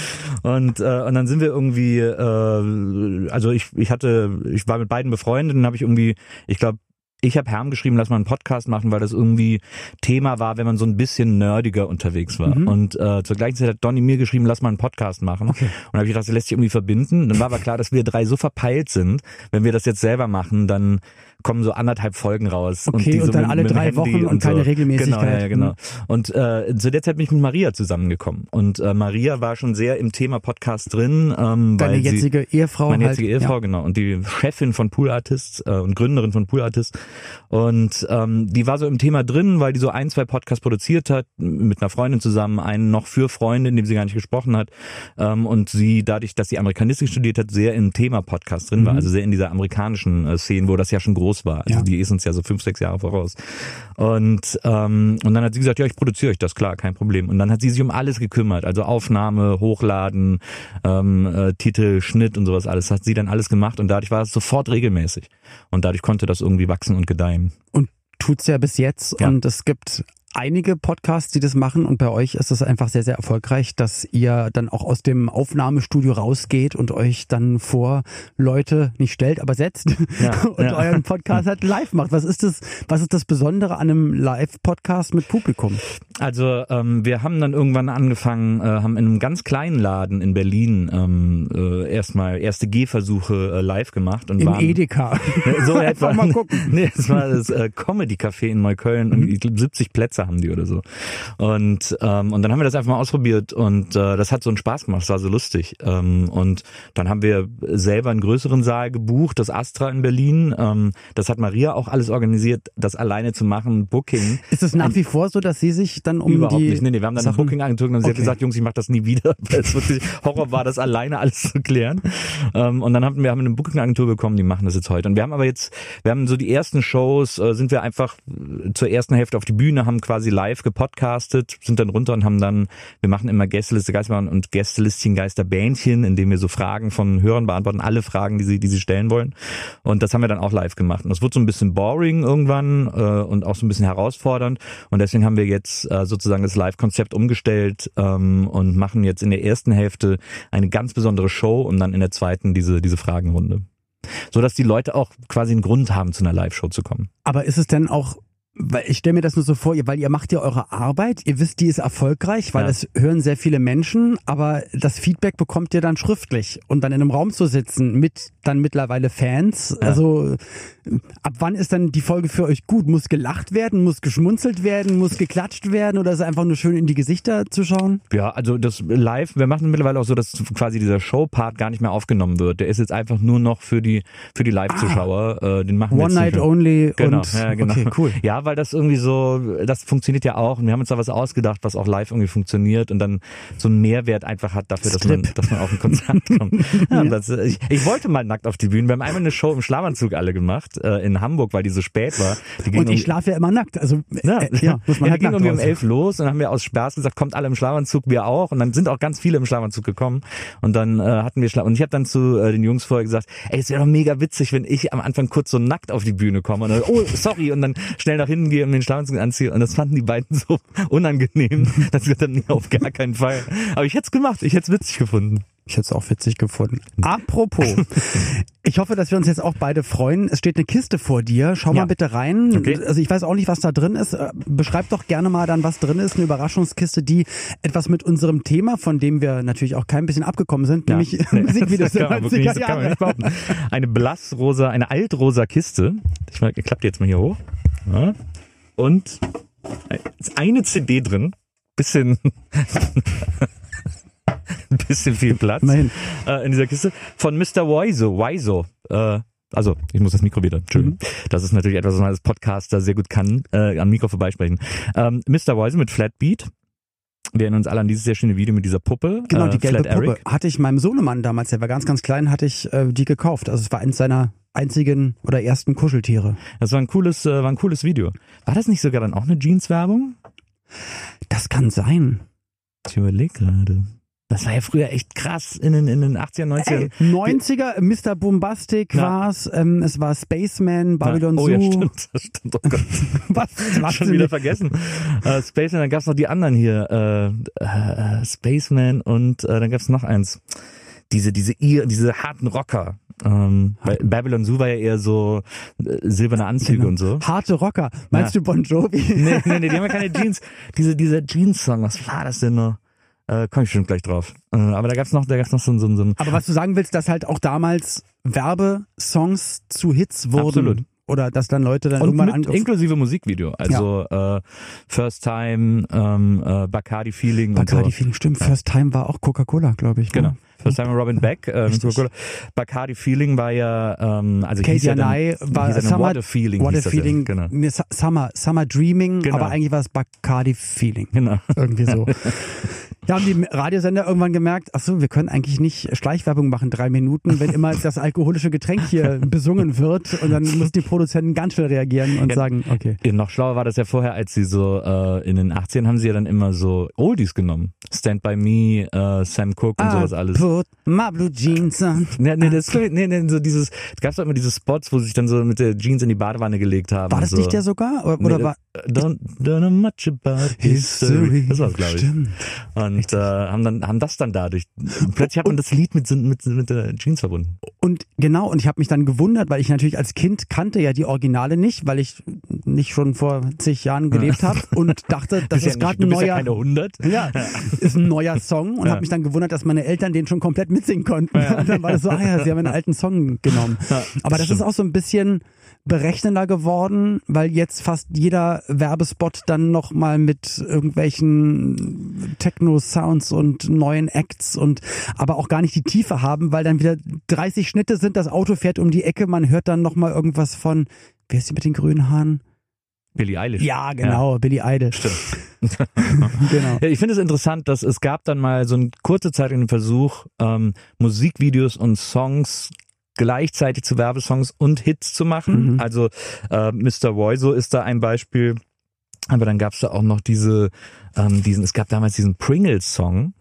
Und äh, und dann sind wir irgendwie, äh, also ich ich hatte, ich war mit beiden befreundet und habe ich irgendwie, ich glaube ich habe Herm geschrieben, lass mal einen Podcast machen, weil das irgendwie Thema war, wenn man so ein bisschen nerdiger unterwegs war. Mhm. Und äh, zur gleichen Zeit hat Donny mir geschrieben, lass mal einen Podcast machen. Okay. Und habe ich gedacht, das lässt sich irgendwie verbinden. Dann war aber klar, dass wir drei so verpeilt sind, wenn wir das jetzt selber machen, dann kommen so anderthalb Folgen raus. Okay, die und so dann mit, alle mit drei Wochen und keine so. Regelmäßigkeit. Genau, ja, genau. Mhm. Und äh, zu der Zeit bin ich mit Maria zusammengekommen. Und äh, Maria war schon sehr im Thema Podcast drin. Ähm, Deine weil jetzige sie, Ehefrau meine halt. jetzige Ehefrau, Ja. genau. Und die Chefin von Pool Artists äh, und Gründerin von Pool Artists. Und ähm, die war so im Thema drin, weil die so ein, zwei Podcasts produziert hat, mit einer Freundin zusammen, einen noch für Freunde, in dem sie gar nicht gesprochen hat. Ähm, und sie, dadurch, dass sie Amerikanistik studiert hat, sehr im Thema Podcast drin war, also sehr in dieser amerikanischen äh, Szene, wo das ja schon groß war. Also Ja. die ist uns ja so fünf, sechs Jahre voraus. Und, ähm, und dann hat sie gesagt, ja, ich produziere euch das, klar, kein Problem. Und dann hat sie sich um alles gekümmert, also Aufnahme, Hochladen, ähm, äh, Titel, Schnitt und sowas alles, hat sie dann alles gemacht und dadurch war es sofort regelmäßig. Und dadurch konnte das irgendwie wachsen und gedeihen. Und tut's ja bis jetzt. Ja. Und es gibt einige Podcasts, die das machen. Und bei euch ist es einfach sehr, sehr erfolgreich, dass ihr dann auch aus dem Aufnahmestudio rausgeht und euch dann vor Leute nicht stellt, aber setzt Ja, und ja. euren Podcast halt live macht. Was ist das, was ist das Besondere an einem Live-Podcast mit Publikum? Also ähm, wir haben dann irgendwann angefangen, äh, haben in einem ganz kleinen Laden in Berlin ähm, äh, erstmal erste Gehversuche äh, live gemacht und Im waren Edeka. so Einfach etwa. mal gucken. Nee, es war das äh, Comedy Café in Neukölln und ich glaube 70 Plätze haben die oder so. Und ähm, und dann haben wir das einfach mal ausprobiert und äh, das hat so einen Spaß gemacht, es war so lustig. Ähm, und dann haben wir selber einen größeren Saal gebucht, das Astra in Berlin. Ähm, das hat Maria auch alles organisiert, das alleine zu machen, Booking. Ist es nach wie vor so, dass sie sich dann um Überhaupt die nicht. Nee, nee, wir haben dann eine Sachen- Booking-Agentur und sie hat Okay. gesagt, Jungs, ich mach das nie wieder, weil es wirklich Horror war, das alleine alles zu klären. Ähm, und dann haben wir haben eine Booking-Agentur bekommen, die machen das jetzt heute. Und wir haben aber jetzt, wir haben so die ersten Shows, äh, sind wir einfach äh, zur ersten Hälfte auf die Bühne, haben quasi live gepodcastet, sind dann runter und haben dann, wir machen immer Gästeliste Geisterbahn und Gästelistchen Geisterbähnchen, indem wir so Fragen von Hörern beantworten, alle Fragen, die sie, die sie stellen wollen. Und das haben wir dann auch live gemacht. Und das wurde so ein bisschen boring irgendwann äh, und auch so ein bisschen herausfordernd. Und deswegen haben wir jetzt äh, sozusagen das Live-Konzept umgestellt ähm, und machen jetzt in der ersten Hälfte eine ganz besondere Show und dann in der zweiten diese, diese Fragenrunde. So dass die Leute auch quasi einen Grund haben, zu einer Live-Show zu kommen. Aber ist es denn auch, weil ich stelle mir das nur so vor, weil ihr macht ja eure Arbeit, ihr wisst, die ist erfolgreich, weil Ja. es hören sehr viele Menschen, aber das Feedback bekommt ihr dann schriftlich und dann in einem Raum zu sitzen mit dann mittlerweile Fans. Ja. Also ab wann ist dann die Folge für euch gut? Muss gelacht werden, muss geschmunzelt werden, muss geklatscht werden oder ist es einfach nur schön in die Gesichter zu schauen? Ja, also das Live, wir machen mittlerweile auch so, dass quasi dieser Show-Part gar nicht mehr aufgenommen wird. Der ist jetzt einfach nur noch für die für die Live-Zuschauer. Äh, den machen wir One Night. Only Genau, und ja, genau. okay, cool. Ja, weil das irgendwie so, das funktioniert ja auch und wir haben uns da was ausgedacht, was auch live irgendwie funktioniert und dann so einen Mehrwert einfach hat dafür, dass man, dass man auf ein Konzert kommt. Ja, das, äh, ich, ich wollte mal nackt auf die Bühne. Wir haben einmal eine Show im Schlafanzug alle gemacht, äh, in Hamburg, weil die so spät war. Die Und ich um- schlafe ja immer nackt, also ja, äh, ja, muss man ja, halt die ging irgendwie um elf los und dann haben wir aus Spaß gesagt, kommt alle im Schlafanzug, wir auch. Und dann sind auch ganz viele im Schlafanzug gekommen. Und dann äh, hatten wir Schla Und ich habe dann zu äh, den Jungs vorher gesagt, ey, es wäre doch mega witzig, wenn ich am Anfang kurz so nackt auf die Bühne komme. Und dann, oh, sorry. Und dann schnell nach hinten gehe und den Schlafanzug anziehe. Und das fanden die beiden so unangenehm, dass sie gesagt haben, nee, auf gar keinen Fall. Aber ich hätte es gemacht, ich hätte es witzig gefunden. Ich hätte es auch witzig gefunden. Apropos, ich hoffe, dass wir uns jetzt auch beide freuen. Es steht eine Kiste vor dir. Schau Ja. mal bitte rein. Okay. Also ich weiß auch nicht, was da drin ist. Äh, Beschreib doch gerne mal dann, was drin ist. Eine Überraschungskiste, die etwas mit unserem Thema, von dem wir natürlich auch kein bisschen abgekommen sind, nämlich Nee, Musikvideos der kann man wirklich 90er nicht, das kann man Jahre. nicht behaupten. Eine blassrosa, eine altrosa Kiste. Ich mal, klappt die jetzt mal hier hoch. Ja. Und ist eine CD drin. Bisschen, ein bisschen viel Platz äh, in dieser Kiste. Von Mr. Wiso. Wiso. Äh, also, ich muss das Mikro wieder. Entschuldigung. Das ist natürlich etwas, was man als Podcaster sehr gut kann, äh, am Mikro vorbeisprechen. Ähm, Mr. Wiso mit Flatbeat. Wir erinnern uns alle an dieses sehr schöne Video mit dieser Puppe. Genau, äh, die gelbe Flat Puppe. Eric. Hatte ich meinem Sohnemann damals, der war ganz, ganz klein, hatte ich äh, die gekauft. Also es war eins seiner einzigen oder ersten Kuscheltiere. Das war ein cooles, äh, war ein cooles Video. War das nicht sogar dann auch eine Jeans-Werbung? Das kann sein. Ich überlege gerade. Das war ja früher echt krass in den, in den 80er, 90er. Ey, 90er, Mr. Bombastic Ja. war's, ähm, es war Spaceman, Babylon oh Zoo. ja, stimmt. Das stimmt. Oh Gott. Was? Was Schon wieder vergessen. Äh, Spaceman, dann gab's noch die anderen hier. Äh, äh, Spaceman und äh, dann gab's noch eins. Diese, diese, diese harten Rocker. Ähm, Babylon Zoo war ja eher so äh, silberne Anzüge Genau. und so. Harte Rocker. Meinst Ja. du Bon Jovi? Nee, nee, nee, die haben ja keine Jeans. Diese, dieser Jeans-Song, was war das denn noch? Äh, komm ich schon gleich drauf. Äh, aber da gab's noch, da gab's noch so, ein- so, so ein Aber was du sagen willst, dass halt auch damals Werbesongs zu Hits wurden. Absolut. Oder dass dann Leute dann und irgendwann mit inklusive Musikvideo. Also äh, First Time, ähm, äh, Bacardi Feeling Bacardi so. Feeling, stimmt. First Time war auch Coca-Cola, glaube ich. ne? Für Simon Robin Beck. Ähm, Bacardi Feeling war ja, ähm, also Katie hieß ja dann, Anai war hieß Summer, What a Feeling. What a das ja. Feeling, Genau. Summer, Summer Dreaming, Genau. aber eigentlich war es Bacardi Feeling. genau. Irgendwie so. Ja, haben die Radiosender irgendwann gemerkt, ach so, wir können eigentlich nicht Schleichwerbung machen, drei Minuten, wenn immer das alkoholische Getränk hier besungen wird und dann müssen die Produzenten ganz schnell reagieren und Ja. sagen, okay. Ja, Noch schlauer war das ja vorher, als sie so äh, in den 80ern haben sie ja dann immer so Oldies genommen. Stand by Me, äh, Sam Cooke und sowas alles. Put my blue jeans. Nee, nee, das, nee, nee, so dieses, es gab doch immer diese Spots, wo sie sich dann so mit der Jeans in die Badewanne gelegt haben. War das so. nicht der sogar? Oder, oder Nee, war Don't, don't know much about history. Das war's, glaube ich. Stimmt. Und äh, haben dann haben das dann dadurch. Plötzlich hat man das Lied mit, mit, mit der Jeans verbunden. Und genau, und ich habe mich dann gewundert, weil ich natürlich als Kind kannte ja die Originale nicht, weil ich nicht schon vor zig Jahren gelebt habe und dachte, das Bist ja ist gerade ein bist ja neuer. keine 100. Ja, ist ein neuer Song und Ja. habe mich dann gewundert, dass meine Eltern den schon komplett mitsingen konnten. Und dann war das so, ah ja, sie haben einen alten Song genommen. Ja, Aber das ist stimmt. auch so ein bisschen berechnender geworden, weil jetzt fast jeder Werbespot dann nochmal mit irgendwelchen Techno-Sounds und neuen Acts und aber auch gar nicht die Tiefe haben, weil dann wieder 30 Schnitte sind, das Auto fährt um die Ecke, man hört dann nochmal irgendwas von, wer ist die mit den grünen Haaren? Billie Eilish. Ja, genau, Billy Idol. Stimmt. Genau. Ja, ich finde es interessant, dass es gab dann mal so eine kurze Zeit einen Versuch, ähm, Musikvideos und Songs gleichzeitig zu Werbesongs und Hits zu machen. Mhm. Also äh, Mr. Voiso ist da ein Beispiel. Aber dann gab es da auch noch diese, ähm, diesen, es gab damals diesen Pringles-Song.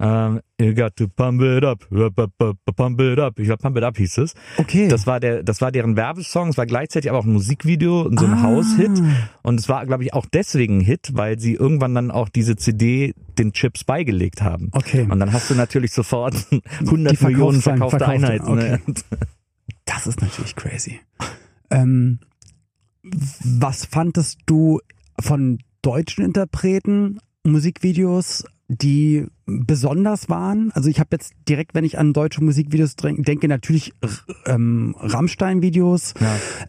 Ähm, you got to pump it up, pump it up. Ich glaube, Pump it up hieß es. Okay. Das war der, das war deren Werbesong. Es war gleichzeitig aber auch ein Musikvideo und so ein Ah. Haushit. Und es war, glaube ich, auch deswegen ein Hit, weil sie irgendwann dann auch diese CD den Chips beigelegt haben. Okay. Und dann hast du natürlich sofort 100 Die Millionen verkaufte verkaufte, Einheiten. Ne? Das ist natürlich crazy. Ähm, was fandest du von deutschen Interpreten, Musikvideos, die besonders waren? Also ich habe jetzt direkt, wenn ich an deutsche Musikvideos denke, natürlich ähm, Rammstein-Videos,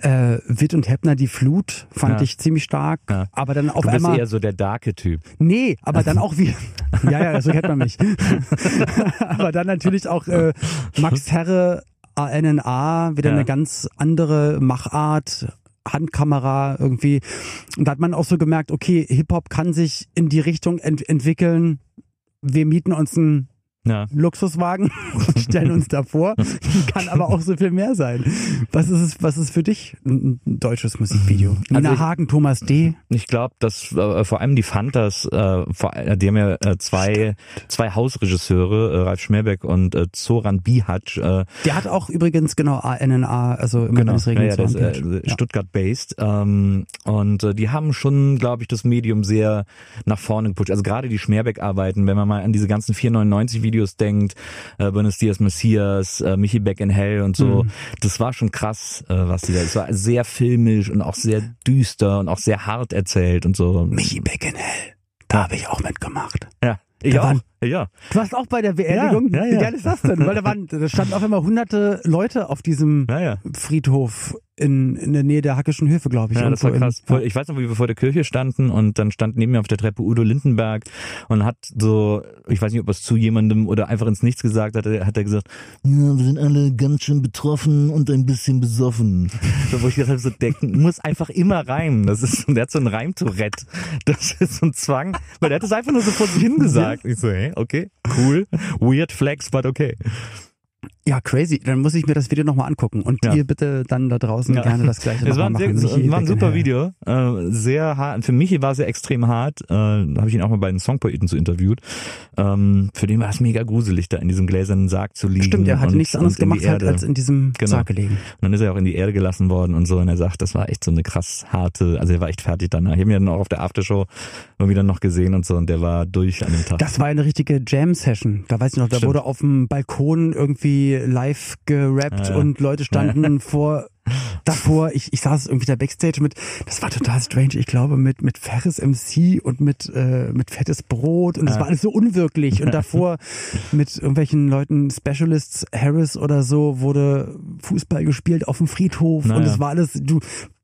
Ja. äh, Witt und Heppner, die Flut, fand Ja. ich ziemlich stark. Ja. Aber dann auf Du bist einmal... eher so der darke Typ. Nee, aber dann auch wie. Ja, ja, so kennt man mich. aber dann natürlich auch äh, Max Herre, ANNA, wieder eine ganz andere Machart. Handkamera irgendwie. Und da hat man auch so gemerkt, okay, Hip-Hop kann sich in die Richtung ent entwickeln. Wir mieten uns einen Ja. Luxuswagen und stellen uns davor. Kann aber auch so viel mehr sein. Was ist es, was ist für dich ein deutsches Musikvideo? Nina ich- Hagen, Thomas D. Ich glaube, dass äh, vor allem die Fantas, äh, vor, äh, die haben ja äh, zwei, zwei Hausregisseure, äh, Ralf Schmerbeck und äh, Zoran Bihac, äh, Der hat auch übrigens genau ANNA, also immer wenn es ja, ja, äh. Stuttgart-based. Ähm, und äh, die haben schon, glaube ich, das Medium sehr nach vorne gepusht. Also gerade die Schmerbeck-Arbeiten, wenn man mal an diese ganzen 499-Videos denkt, äh, Buenos Dias Messias, äh, Michi Beck in Hell und so, Mhm. das war schon krass, äh, was die da, es war sehr filmisch und auch sehr düster und auch sehr hart erzählt und so. Michi Beckenhell, da habe ich auch mitgemacht. Ja, ich Da auch. waren- Ja. Du warst auch bei der Beerdigung? Ja, ja, Wie ja. geil ist das denn? Weil da, waren, da standen auf einmal hunderte Leute auf diesem. Friedhof in, in der Nähe der Hackischen Höfe, glaube ich. Ja, das war irgendwo in- krass. Vor- Ich weiß noch, wie wir vor der Kirche standen und dann stand neben mir auf der Treppe Udo Lindenberg und hat so, ich weiß nicht, ob er es zu jemandem oder einfach ins Nichts gesagt hat, hat er gesagt, ja, wir sind alle ganz schön betroffen und ein bisschen besoffen. So, wo ich gedacht habe, so, der muss einfach immer reimen. Das ist, der hat so ein Reimtourette. Das ist so ein Zwang, weil der hat es einfach nur so vor sich hingesagt. Ich so, hey, okay, cool, weird flex, but okay. Ja, crazy. Dann muss ich mir das Video nochmal angucken. Und Ja. ihr bitte dann da draußen Ja. gerne das gleiche Es war ein, machen. sehr, Michi war ein super Beckenhell. Video, äh, sehr hart. Für Michi war es ja extrem hart. Äh, da habe ich ihn auch mal bei den Songpoeten so interviewt. Ähm, für den war es mega gruselig, da in diesem gläsernen Sarg zu liegen. Stimmt, er hatte und, nichts anderes gemacht, halt, als in diesem Genau. Sarg gelegen. Und dann ist er auch in die Erde gelassen worden und so. Und er sagt, das war echt so eine krass harte, also er war echt fertig danach. Ich habe ihn ja dann auch auf der Aftershow irgendwie dann noch gesehen und so und der war durch an dem Tag. Das war eine richtige Jam-Session. Da weiß ich noch, da Stimmt. wurde auf dem Balkon irgendwie live gerappt Ja, und Leute standen vor davor. Ich, ich saß irgendwie da Backstage mit, das war total strange, ich glaube, mit, mit Ferris MC und mit, äh, mit fettes Brot und das war alles so unwirklich. Und davor mit irgendwelchen Leuten, Specialists, Harris oder so, wurde Fußball gespielt auf dem Friedhof und Naja. es war alles, du,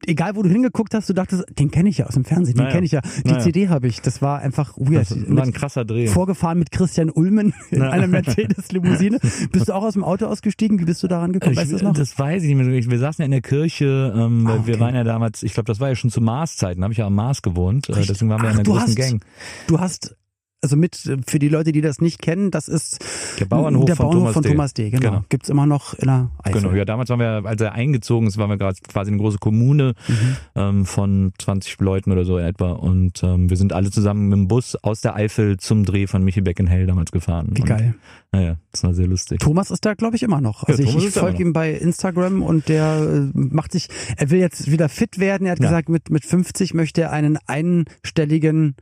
egal wo du hingeguckt hast, du dachtest, den kenne ich ja aus dem Fernsehen, den Naja. kenne ich ja. Die Naja. CD habe ich. Das war einfach weird. Das war ein krasser Dreh. Vorgefahren mit Christian Ulmen in Na. einer Mercedes-Limousine. Bist du auch aus dem Auto ausgestiegen? Wie bist du daran gekommen? Ich, weißt das noch? das weiß ich nicht mehr. Wir saßen ja in der Kirche, ähm, Ah, wir okay. waren ja damals, ich glaube, das war ja schon zu Mars-Zeiten, habe ich ja am Mars gewohnt, äh, Richtig. deswegen waren wir Ach, in einer du großen hast- Gang. Du hast, also mit, für die Leute, die das nicht kennen, das ist Der Bauernhof der von Bauernhof Thomas von D. Thomas D. Genau. Genau. Gibt's immer noch in der Eifel. Genau, ja, damals waren wir, als er eingezogen ist, waren wir gerade quasi eine große Kommune Mhm. ähm, von 20 Leuten oder so etwa. Und ähm, wir sind alle zusammen mit dem Bus aus der Eifel zum Dreh von Michi Beck in Hell damals gefahren. Wie und, geil. Naja, das war sehr lustig. Thomas ist da, glaube ich, immer noch. Also Ja, ich, ich folge ihm bei Instagram und der äh, macht sich, er will jetzt wieder fit werden. Er hat Ja. gesagt, mit, mit 50 möchte er einen einstelligen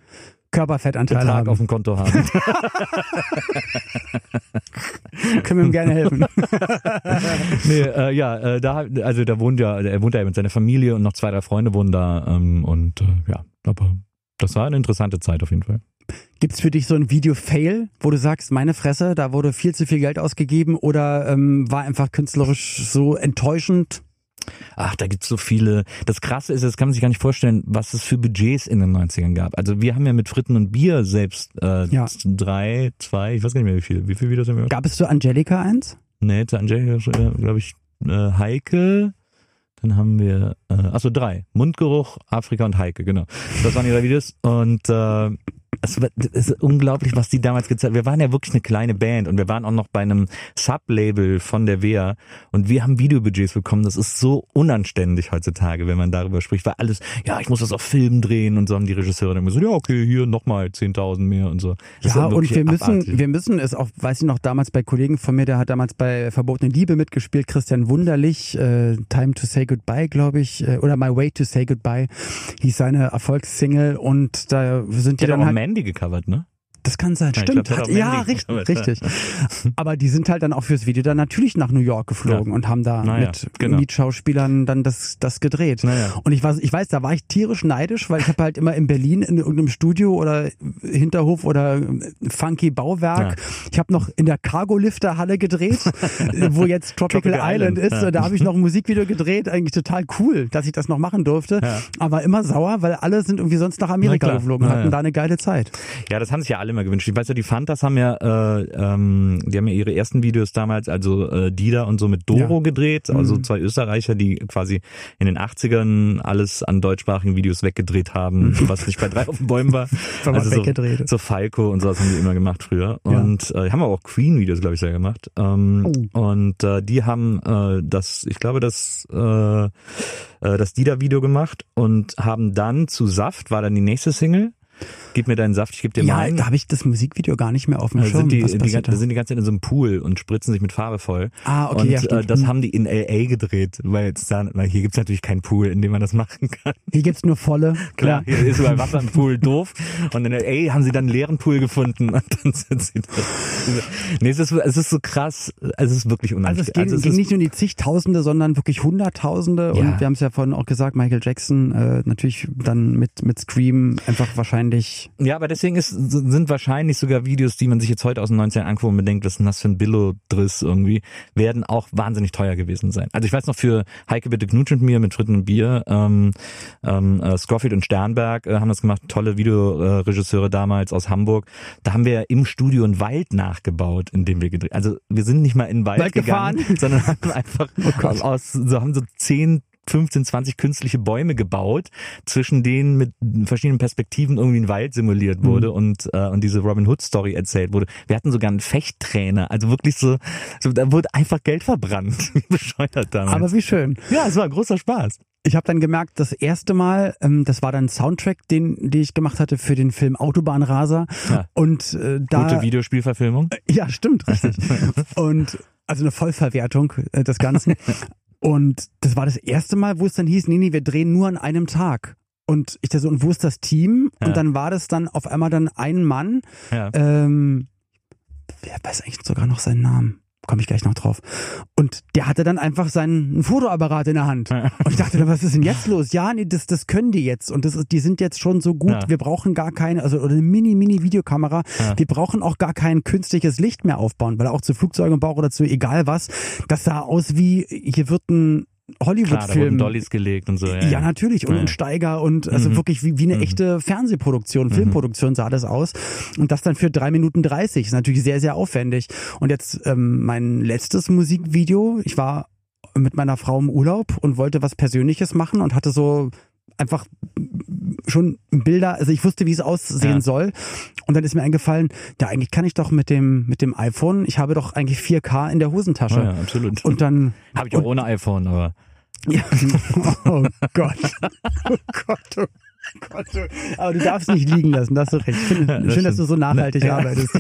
Körperfettanteil Betrag haben. auf dem Konto haben. Können wir ihm gerne helfen. nee, äh, ja, äh, da, also da wohnt ja, er wohnt ja mit seiner Familie und noch zwei, drei Freunde wohnen da. Ähm, und äh, ja, aber das war eine interessante Zeit auf jeden Fall. Gibt's für dich so ein Video-Fail, wo du sagst, meine Fresse, da wurde viel zu viel Geld ausgegeben oder ähm, war einfach künstlerisch so enttäuschend? Ach, da gibt's so viele. Das Krasse ist, das kann man sich gar nicht vorstellen, was es für Budgets in den 90ern gab. Also wir haben ja mit Fritten und Bier selbst äh, Ja. drei, zwei, ich weiß gar nicht mehr wie viele. Wie viele Videos haben wir? Gab es für Angelika eins? Nee, zu Angelika, glaube ich, äh, Heike. Dann haben wir, äh, achso, drei. Mundgeruch, Afrika und Heike, genau. Das waren die drei Videos. Und äh, es, ist unglaublich, was die damals gezeigt haben. Wir waren ja wirklich eine kleine Band und wir waren auch noch bei einem Sublabel von der WEA und wir haben Videobudgets bekommen. Das ist so unanständig heutzutage, wenn man darüber spricht, weil alles, ja, ich muss das auf Film drehen und so haben die Regisseure dann gesagt, ja, okay, hier nochmal 10.000 mehr und so. Das Ja, und wir müssen, abartig. wir müssen es auch, weiß ich noch, damals bei Kollegen von mir, der hat damals bei Verbotene Liebe mitgespielt, Christian Wunderlich, äh, Time to Say Goodbye, glaube ich, äh, oder My Way to Say Goodbye, hieß seine Erfolgssingle und da sind die dann halt, Mandy gecovert, ne? Das kann sein, Ja, stimmt, glaub, hat, ja, richtig, richtig. Aber die sind halt dann auch fürs Video dann natürlich nach New York geflogen Ja. und haben da Naja, mit genau. Mietschauspielern dann das, das gedreht. Naja. Und ich weiß, ich weiß, da war ich tierisch neidisch, weil ich habe halt immer in Berlin in irgendeinem Studio oder Hinterhof oder äh, funky Bauwerk. Ich habe noch in der Cargo-Lifter-Halle gedreht, wo jetzt Tropical, Tropical Island, Island, ist. ja. Da habe ich noch ein Musikvideo gedreht. Eigentlich total cool, dass ich das noch machen durfte. Ja. Aber immer sauer, weil alle sind irgendwie sonst nach Amerika Na geflogen und Ja, hatten ja. da eine geile Zeit. Ja, das haben sich ja alle immer gewünscht. Ich weiß ja, die Fantas haben ja, äh, ähm, die haben ja ihre ersten Videos damals, also äh, Dida und so mit Doro Ja. gedreht, also Mhm. zwei Österreicher, die quasi in den 80ern alles an deutschsprachigen Videos weggedreht haben, was nicht bei drei auf den Bäumen war. Also. So, so Falco und sowas haben die immer gemacht früher. Ja. Und äh, haben aber auch Queen-Videos, glaube ich, sehr gemacht. Ähm, Oh. Und äh, die haben äh, das, ich glaube, das, äh, äh, das Dida-Video gemacht und haben dann zu Saft, war dann die nächste Single. Gib mir deinen Saft, ich geb dir Ja, meinen. da habe ich das Musikvideo gar nicht mehr auf dem Da Schirm. sind die, die, passiert da sind die ganze Zeit in so einem Pool und spritzen sich mit Farbe voll. Ah, okay, und ja, äh, stimmt. das Hm. haben die in LA gedreht, weil jetzt da, weil hier gibt's natürlich keinen Pool, in dem man das machen kann. Hier gibt's nur volle. Klar, Ja. hier ist überall Wasser im Pool doof. Und in LA haben sie dann einen leeren Pool gefunden und dann sind sie da. Nee, es ist, es ist so krass, es ist wirklich Also unanständig. es ging, es ging nicht nur in die zigtausende, sondern wirklich Hunderttausende. Ja. Und wir haben es ja vorhin auch gesagt, Michael Jackson äh, natürlich dann mit, mit Scream einfach wahrscheinlich. Ja, aber deswegen ist, sind wahrscheinlich sogar Videos, die man sich jetzt heute aus den 90ern anguckt und bedenkt, was ist denn das für ein Billo-Driss irgendwie, werden auch wahnsinnig teuer gewesen sein. Also ich weiß noch für Heike bitte Knutsch und mir mit Fritten und Bier, ähm, ähm, äh, Scofield und Sternberg äh, haben das gemacht, tolle Videoregisseure damals aus Hamburg. Da haben wir im Studio einen Wald nachgebaut, in dem wir gedreht. Also wir sind nicht mal in den Wald, Wald gegangen, gefahren? sondern haben einfach Gott. aus, so haben so zehn 15, 20 künstliche Bäume gebaut, zwischen denen mit verschiedenen Perspektiven irgendwie ein Wald simuliert wurde und, äh, und diese Robin Hood Story erzählt wurde. Wir hatten sogar einen Fechttrainer, also wirklich so, so da wurde einfach Geld verbrannt. Wie Bescheuert damals. Aber wie schön. ja, es war ein großer Spaß. Ich habe dann gemerkt, das erste Mal, ähm, das war dann ein Soundtrack, den, den ich gemacht hatte für den Film Autobahnraser. Ja. Und äh, da. Gute Videospielverfilmung. Ja, stimmt, richtig. und also eine Vollverwertung äh, des Ganzen. Und das war das erste Mal, wo es dann hieß, nee, nee, wir drehen nur an einem Tag. Und ich da so, und wo ist das Team? Ja. Und dann war das dann auf einmal dann ein Mann, Ja. ähm, wer weiß eigentlich sogar noch seinen Namen? Komme ich gleich noch drauf. Und der hatte dann einfach seinen Fotoapparat in der Hand. Und ich dachte, was ist denn jetzt los? Ja, nee, das, das können die jetzt. Und das ist, die sind jetzt schon so gut. Ja. Wir brauchen gar keine, also oder eine mini, mini Videokamera. Ja. Wir brauchen auch gar kein künstliches Licht mehr aufbauen, weil auch zu Flugzeugen Bauch oder zu egal was, das sah aus wie, hier wird ein Hollywood-Filmen. Dollys gelegt und so. Ja, Ja, natürlich. Und, Ja. und Steiger und also Mhm. wirklich wie, wie eine echte Fernsehproduktion, Filmproduktion sah das aus. Und das dann für drei Minuten 30 ist natürlich sehr, sehr aufwendig. Und jetzt ähm, mein letztes Musikvideo, ich war mit meiner Frau im Urlaub und wollte was Persönliches machen und hatte so einfach schon Bilder, also ich wusste, wie es aussehen Ja. soll. Und dann ist mir eingefallen, ja, eigentlich kann ich doch mit dem, mit dem iPhone, ich habe doch eigentlich 4K in der Hosentasche. Oh ja, absolut. Und dann Habe ich auch ohne iPhone, aber ja. Oh Gott. Oh Gott. Oh Gott. oh. Aber du darfst nicht liegen lassen, das ist recht. Schön, das schön dass du so nachhaltig Ja. arbeitest.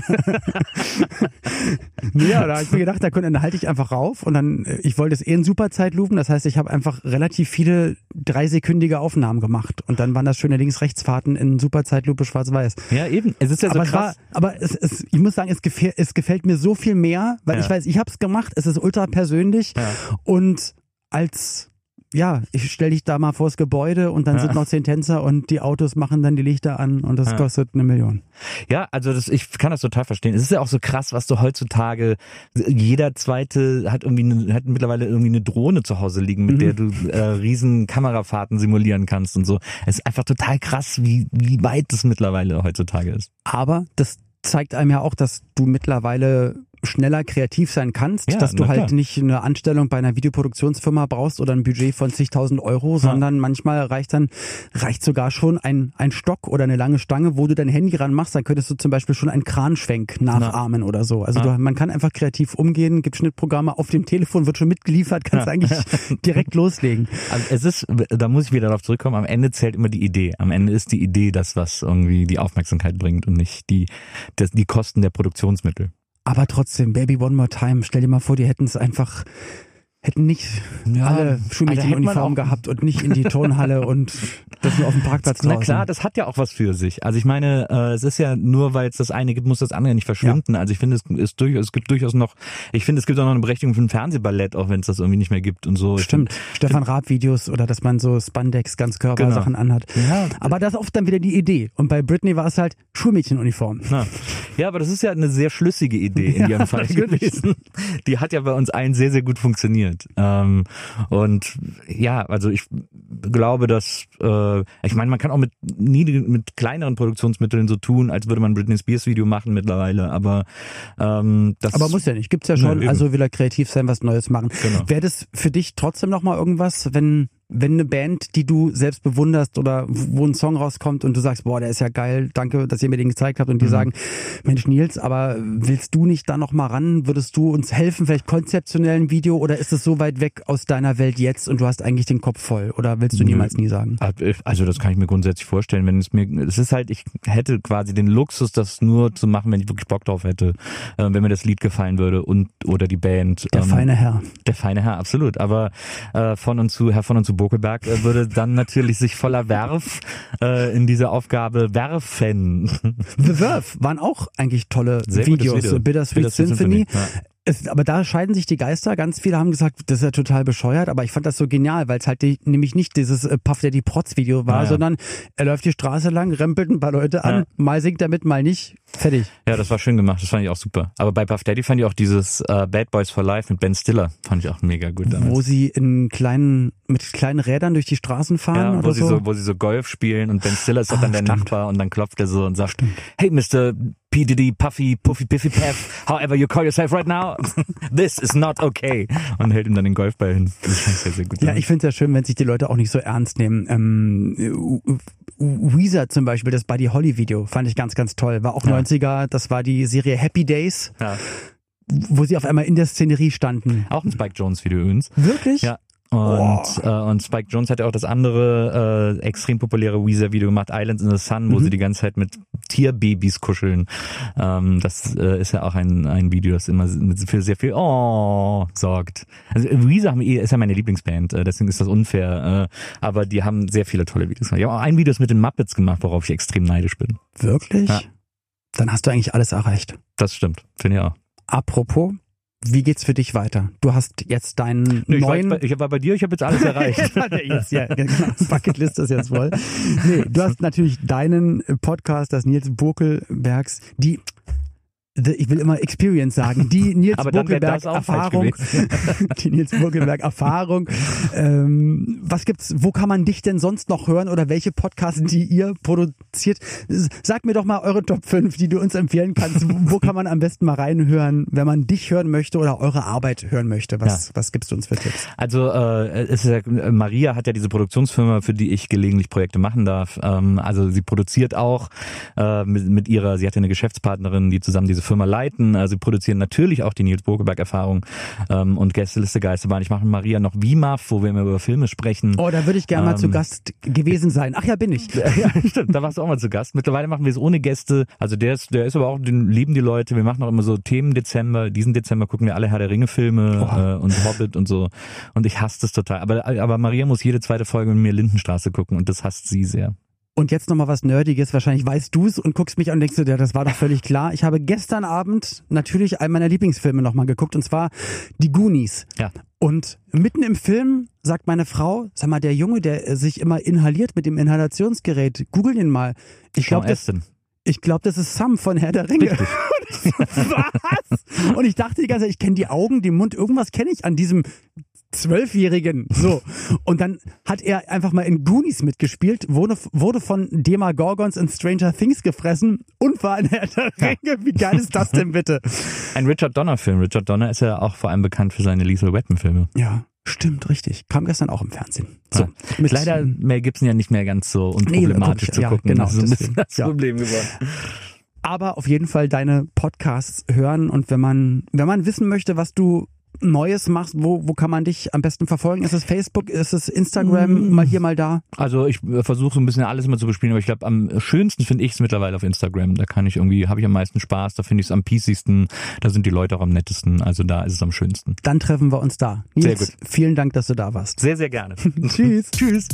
ja, da habe ich mir gedacht, da dann halte ich einfach rauf und dann, äh, ich wollte es eh in Superzeitlupen, das heißt, ich habe einfach relativ viele dreisekündige Aufnahmen gemacht und dann waren das schöne Links-Rechts-Fahrten in Superzeitlupe schwarz-weiß. ja eben. Es ist ja so aber es war, krass. aber es, es, ich muss sagen, es gefällt, es gefällt mir so viel mehr, weil Ja. ich weiß, ich habe es gemacht, es ist ultra persönlich Ja. und als ja, ich stell dich da mal vors Gebäude und dann Ja. sind noch zehn Tänzer und die Autos machen dann die Lichter an und das Ja. kostet eine Million. Ja, also das, ich kann das total verstehen. Es ist ja auch so krass, was du heutzutage, jeder zweite hat irgendwie eine, hat mittlerweile irgendwie eine Drohne zu Hause liegen, mit Mhm. der du äh, riesen Kamerafahrten simulieren kannst und so. Es ist einfach total krass, wie, wie weit das mittlerweile heutzutage ist. Aber das zeigt einem ja auch, dass du mittlerweile schneller kreativ sein kannst, Ja, dass du halt klar. nicht eine Anstellung bei einer Videoproduktionsfirma brauchst oder ein Budget von zigtausend Euro, sondern manchmal reicht dann, reicht sogar schon ein, ein Stock oder eine lange Stange, wo du dein Handy ranmachst, dann könntest du zum Beispiel schon einen Kranschwenk nachahmen oder so. Also Ja. du, man kann einfach kreativ umgehen, gibt Schnittprogramme auf dem Telefon, wird schon mitgeliefert, kannst Ja. eigentlich direkt loslegen. Also es ist, da muss ich wieder darauf zurückkommen, am Ende zählt immer die Idee. Am Ende ist die Idee das, was irgendwie die Aufmerksamkeit bringt und nicht die, das, die Kosten der Produktionsmittel. Aber trotzdem, Baby One More Time, stell dir mal vor, die hätten es einfach, hätten nicht Ja, alle Schulmädchenuniform gehabt und nicht in die Turnhalle und das nur auf dem Parkplatz Na draußen. klar, das hat ja auch was für sich. Also ich meine, äh, es ist ja nur, weil es das eine gibt, muss das andere nicht verschwinden. Also ich finde, es ist durchaus, es gibt durchaus noch, ich finde, es gibt auch noch eine Berechtigung für ein Fernsehballett, auch wenn es das irgendwie nicht mehr gibt und so. Stimmt. Stefan Raab Videos oder dass man so Spandex Ganzkörper-Sachen anhat. Ja. Aber das ist oft dann wieder die Idee. Und bei Britney war es halt Schulmädchenuniform. Na. Ja, aber das ist ja eine sehr schlüssige Idee in Ja, ihrem Fall gewesen. Die hat ja bei uns allen sehr, sehr gut funktioniert. Ähm, und ja, also ich glaube, dass äh, ich meine, man kann auch mit niedrigen, mit kleineren Produktionsmitteln so tun, als würde man ein Britney Spears Video machen mittlerweile. Aber ähm, das Aber muss ja nicht. Gibt's ja schon. Eben. also will er kreativ sein, was Neues machen. Genau. Wäre das für dich trotzdem noch mal irgendwas, wenn wenn eine Band, die du selbst bewunderst oder wo ein Song rauskommt und du sagst, boah, der ist ja geil, danke, dass ihr mir den gezeigt habt und die Mhm. sagen, Mensch Nils, aber willst du nicht da noch mal ran? Würdest du uns helfen, vielleicht konzeptionell ein Video oder ist es so weit weg aus deiner Welt jetzt und du hast eigentlich den Kopf voll oder willst du niemals nie sagen? Also das kann ich mir grundsätzlich vorstellen, wenn es mir, es ist halt, ich hätte quasi den Luxus, das nur zu machen, wenn ich wirklich Bock drauf hätte, äh, wenn mir das Lied gefallen würde und oder die Band. Der ähm, feine Herr. Der feine Herr, absolut. Aber äh, von und zu, Herr von und zu Bokelberg äh, würde dann natürlich sich voller Werf äh, in diese Aufgabe werfen. The Verve waren auch eigentlich tolle Sehr Videos. Video. Bittersweet, Bittersweet Symphony. Symphony, ja. Es, aber da scheiden sich die Geister. Ganz viele haben gesagt, das ist ja total bescheuert, aber ich fand das so genial, weil es halt die, nämlich nicht dieses äh, Puff Daddy Protz Video war, Ah, ja. sondern er läuft die Straße lang, rempelt ein paar Leute an, Ja. mal singt er mit, mal nicht. Fertig. Ja, das war schön gemacht, das fand ich auch super. Aber bei Puff Daddy fand ich auch dieses äh, Bad Boys for Life mit Ben Stiller, fand ich auch mega gut damals. Wo sie in kleinen, mit kleinen Rädern durch die Straßen fahren ja, wo oder sie so. so, wo sie so Golf spielen und Ben Stiller ist Ah, dann der stimmt. Nachbar und dann klopft er so und sagt, hey Mr. P. Diddy, Puffy, Puffy, Piffy, Paff, however you call yourself right now, this is not okay. Und hält ihm dann den Golfball hin. Sehr, sehr. Ja, ich finde es ja schön, wenn sich die Leute auch nicht so ernst nehmen. Ähm, U- Weezer zum Beispiel, das Buddy Holly Video, fand ich ganz, ganz toll. War auch Ja. 90er, das war die Serie Happy Days, ja. wo sie auf einmal in der Szenerie standen. Auch ein Spike Jones Video übrigens. Wirklich? Ja. Und, äh, und Spike Jones hat ja auch das andere äh, extrem populäre Weezer-Video gemacht, Islands in the Sun, wo Mhm. sie die ganze Zeit mit Tierbabys kuscheln. Ähm, das äh, ist ja auch ein, ein Video, das immer mit für sehr viel Oh sorgt. Also Weezer haben, eh- ist ja meine Lieblingsband, äh, deswegen ist das unfair. Äh, aber die haben sehr viele tolle Videos gemacht. Die haben auch ein Video mit den Muppets gemacht, worauf ich extrem neidisch bin. Wirklich? Ja. Dann hast du eigentlich alles erreicht. Das stimmt, finde ich auch. Apropos, wie geht's für dich weiter? Du hast jetzt deinen Nee, ich, war neuen... jetzt bei, ich war bei dir, ich habe jetzt alles erreicht. jetzt, ja, genau. Bucketlist ist jetzt voll. Nee, du hast natürlich deinen Podcast, das Nils Burkelbergs, die ich will immer Experience sagen, die Nils falsch Erfahrung, die Nils Buckelberg Erfahrung. Ähm, was gibt's, wo kann man dich denn sonst noch hören oder welche Podcasts, die ihr produziert? Sag mir doch mal eure Top 5, die du uns empfehlen kannst. wo kann man am besten mal reinhören, wenn man dich hören möchte oder eure Arbeit hören möchte? Was, Ja. was gibst du uns für Tipps? Also äh, es ist ja, Maria hat ja diese Produktionsfirma, für die ich gelegentlich Projekte machen darf. Ähm, also sie produziert auch äh, mit, mit ihrer, sie hat ja eine Geschäftspartnerin, die zusammen diese Firma leiten. Also sie produzieren natürlich auch die Nils Bokeberg-Erfahrung ähm, und Gästeliste Geisterbahn. Ich mache mit Maria noch WIMAF, wo wir immer über Filme sprechen. Oh, da würde ich gerne mal zu Ähm, Gast gewesen sein. Ach ja, bin ich. ja, stimmt, da warst du auch mal zu Gast. Mittlerweile machen wir es ohne Gäste. Also der ist, der ist aber auch, den lieben die Leute. Wir machen auch immer so Themen Dezember. Diesen Dezember gucken wir alle Herr der Ringe Filme äh, und Hobbit und so. Und ich hasse das total. Aber, aber Maria muss jede zweite Folge mit mir Lindenstraße gucken und das hasst sie sehr. Und jetzt nochmal was Nerdiges. Wahrscheinlich weißt du's und guckst mich an und denkst du, ja, das war doch völlig klar. Ich habe gestern Abend natürlich einen meiner Lieblingsfilme nochmal geguckt und zwar Die Goonies. Ja. Und mitten im Film sagt meine Frau, sag mal, der Junge, der äh, sich immer inhaliert mit dem Inhalationsgerät, google ihn mal. Ich glaube, das, ich glaube, das ist Sam von Herr der Ringe. Und ich so, was? Und ich dachte die ganze Zeit, ich kenne die Augen, den Mund, irgendwas kenne ich an diesem Zwölfjährigen. So. Und dann hat er einfach mal in Goonies mitgespielt, wurde, wurde von Demagorgons in Stranger Things gefressen und war in Herr der Ringe. Wie geil ist das denn bitte? Ein Richard Donner Film. Richard Donner ist ja auch vor allem bekannt für seine Lethal Weapon Filme. Ja, stimmt, richtig. Kam gestern auch im Fernsehen. So. Ja. Leider Mel Gibson ja nicht mehr ganz so Nee, unproblematisch guck ich- zu ja, gucken. genau, das ist deswegen, bisschen das ja. Problem geworden. aber auf jeden Fall deine Podcasts hören und wenn man, wenn man wissen möchte, was du Neues machst, wo, wo kann man dich am besten verfolgen? Ist es Facebook? Ist es Instagram? Mal hier, mal da? Also ich äh, versuche so ein bisschen alles immer zu bespielen, aber ich glaube, am schönsten finde ich es mittlerweile auf Instagram. Da kann ich irgendwie, habe ich am meisten Spaß, da finde ich es am peacigsten, da sind die Leute auch am nettesten, also da ist es am schönsten. Dann treffen wir uns da. Sehr Nils, gut. vielen Dank, dass du da warst. Sehr, sehr gerne. Tschüss. Tschüss.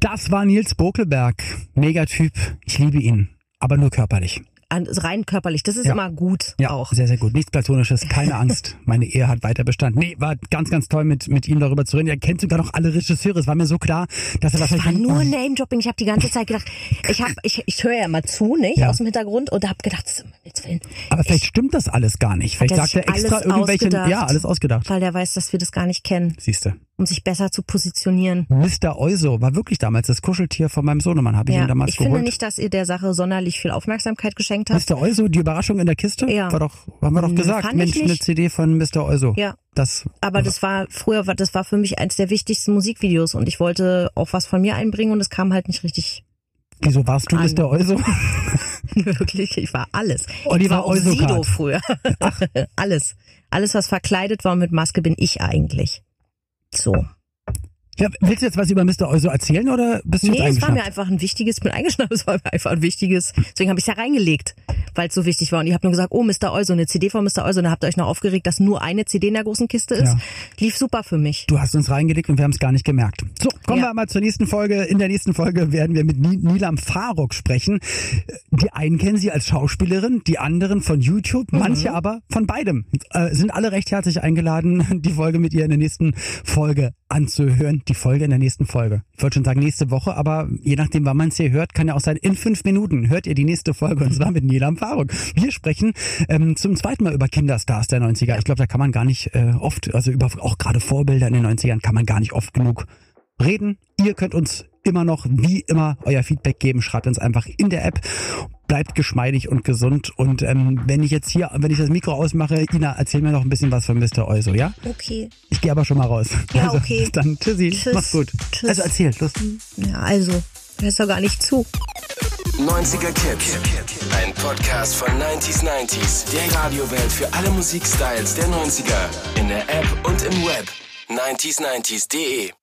Das war Nils Bokelberg. Megatyp. Ich liebe ihn. Aber nur körperlich. An, rein körperlich, das ist Ja. immer gut Ja, auch. sehr, sehr gut. Nichts Platonisches, keine Angst. Meine Ehe hat weiter Bestand. Nee, war ganz, ganz toll, mit, mit ihm darüber zu reden. Er kennt sogar noch alle Regisseure. Es war mir so klar, dass er Das war wahrscheinlich... nur Name-Dropping. Ich habe die ganze Zeit gedacht, ich hab, ich, ich höre ja mal zu, nicht, Ja. aus dem Hintergrund und habe gedacht, das ist jetzt Willen. Aber vielleicht stimmt das alles gar nicht. Vielleicht sagt er extra irgendwelche... Ja, alles ausgedacht. Weil der weiß, dass wir das gar nicht kennen, Siehst du. um sich besser zu positionieren. Mr. Euso war wirklich damals das Kuscheltier von meinem Sohnemann. Habe ich Ja, ihn damals ich finde geholt. nicht, dass ihr der Sache sonderlich viel Aufmerksamkeit geschenkt habt. Mr. Euso, die Überraschung in der Kiste? Ja. War doch, haben wir doch Hm, gesagt. fand Mensch, eine. CD von Mr. Euso. Ja. Das, Aber das war früher, das war für mich eins der wichtigsten Musikvideos und ich wollte auch was von mir einbringen und es kam halt nicht richtig wieso warst du An- Mr. Euso? wirklich. Ich war alles. Oliver ich war. Sido früher. alles. Alles, was verkleidet war und mit Maske bin ich eigentlich. So. Ja, willst du jetzt was über Mr. Euso erzählen oder bist du Nee, jetzt es war mir einfach ein wichtiges, ich bin eingeschnappt, es war mir einfach ein wichtiges, deswegen habe ich es ja reingelegt, weil es so wichtig war. Und ihr habt nur gesagt, oh, Mr. Euso, eine CD von Mr. Euso, und da habt ihr euch noch aufgeregt, dass nur eine CD in der großen Kiste ist. Ja. Lief super für mich. Du hast uns reingelegt und wir haben es gar nicht gemerkt. So, kommen Ja. wir mal zur nächsten Folge. In der nächsten Folge werden wir mit Ni- Nilam Farok sprechen. Die einen kennen sie als Schauspielerin, die anderen von YouTube, Mhm. manche aber von beidem. Äh, sind alle recht herzlich eingeladen, die Folge mit ihr in der nächsten Folge anzuhören. Die Folge in der nächsten Folge. Ich wollte schon sagen nächste Woche, aber je nachdem, wann man es hier hört, kann ja auch sein, in fünf Minuten hört ihr die nächste Folge und zwar mit Nilam Farok. Wir sprechen ähm, zum zweiten Mal über Kinderstars der 90er. Ich glaube, da kann man gar nicht äh, oft, also über auch gerade Vorbilder in den 90ern kann man gar nicht oft genug reden. Ihr könnt uns immer noch, wie immer, euer Feedback geben. Schreibt uns einfach in der App. Bleibt geschmeidig und gesund. Und ähm, wenn ich jetzt hier, wenn ich das Mikro ausmache, Ina, erzähl mir noch ein bisschen was von Mr. Euso, ja? Okay. Ich gehe aber schon mal raus. Ja, also, okay. Bis dann. Tschüssi. Tschüss. Mach's gut. Tschüss. Also erzähl. Los. Ja, also, hörst doch gar nicht zu. 90er Kids. Ein Podcast von 90s 90s. Der Radiowelt für alle Musikstyles der 90er. In der App und im Web. 90s90s.de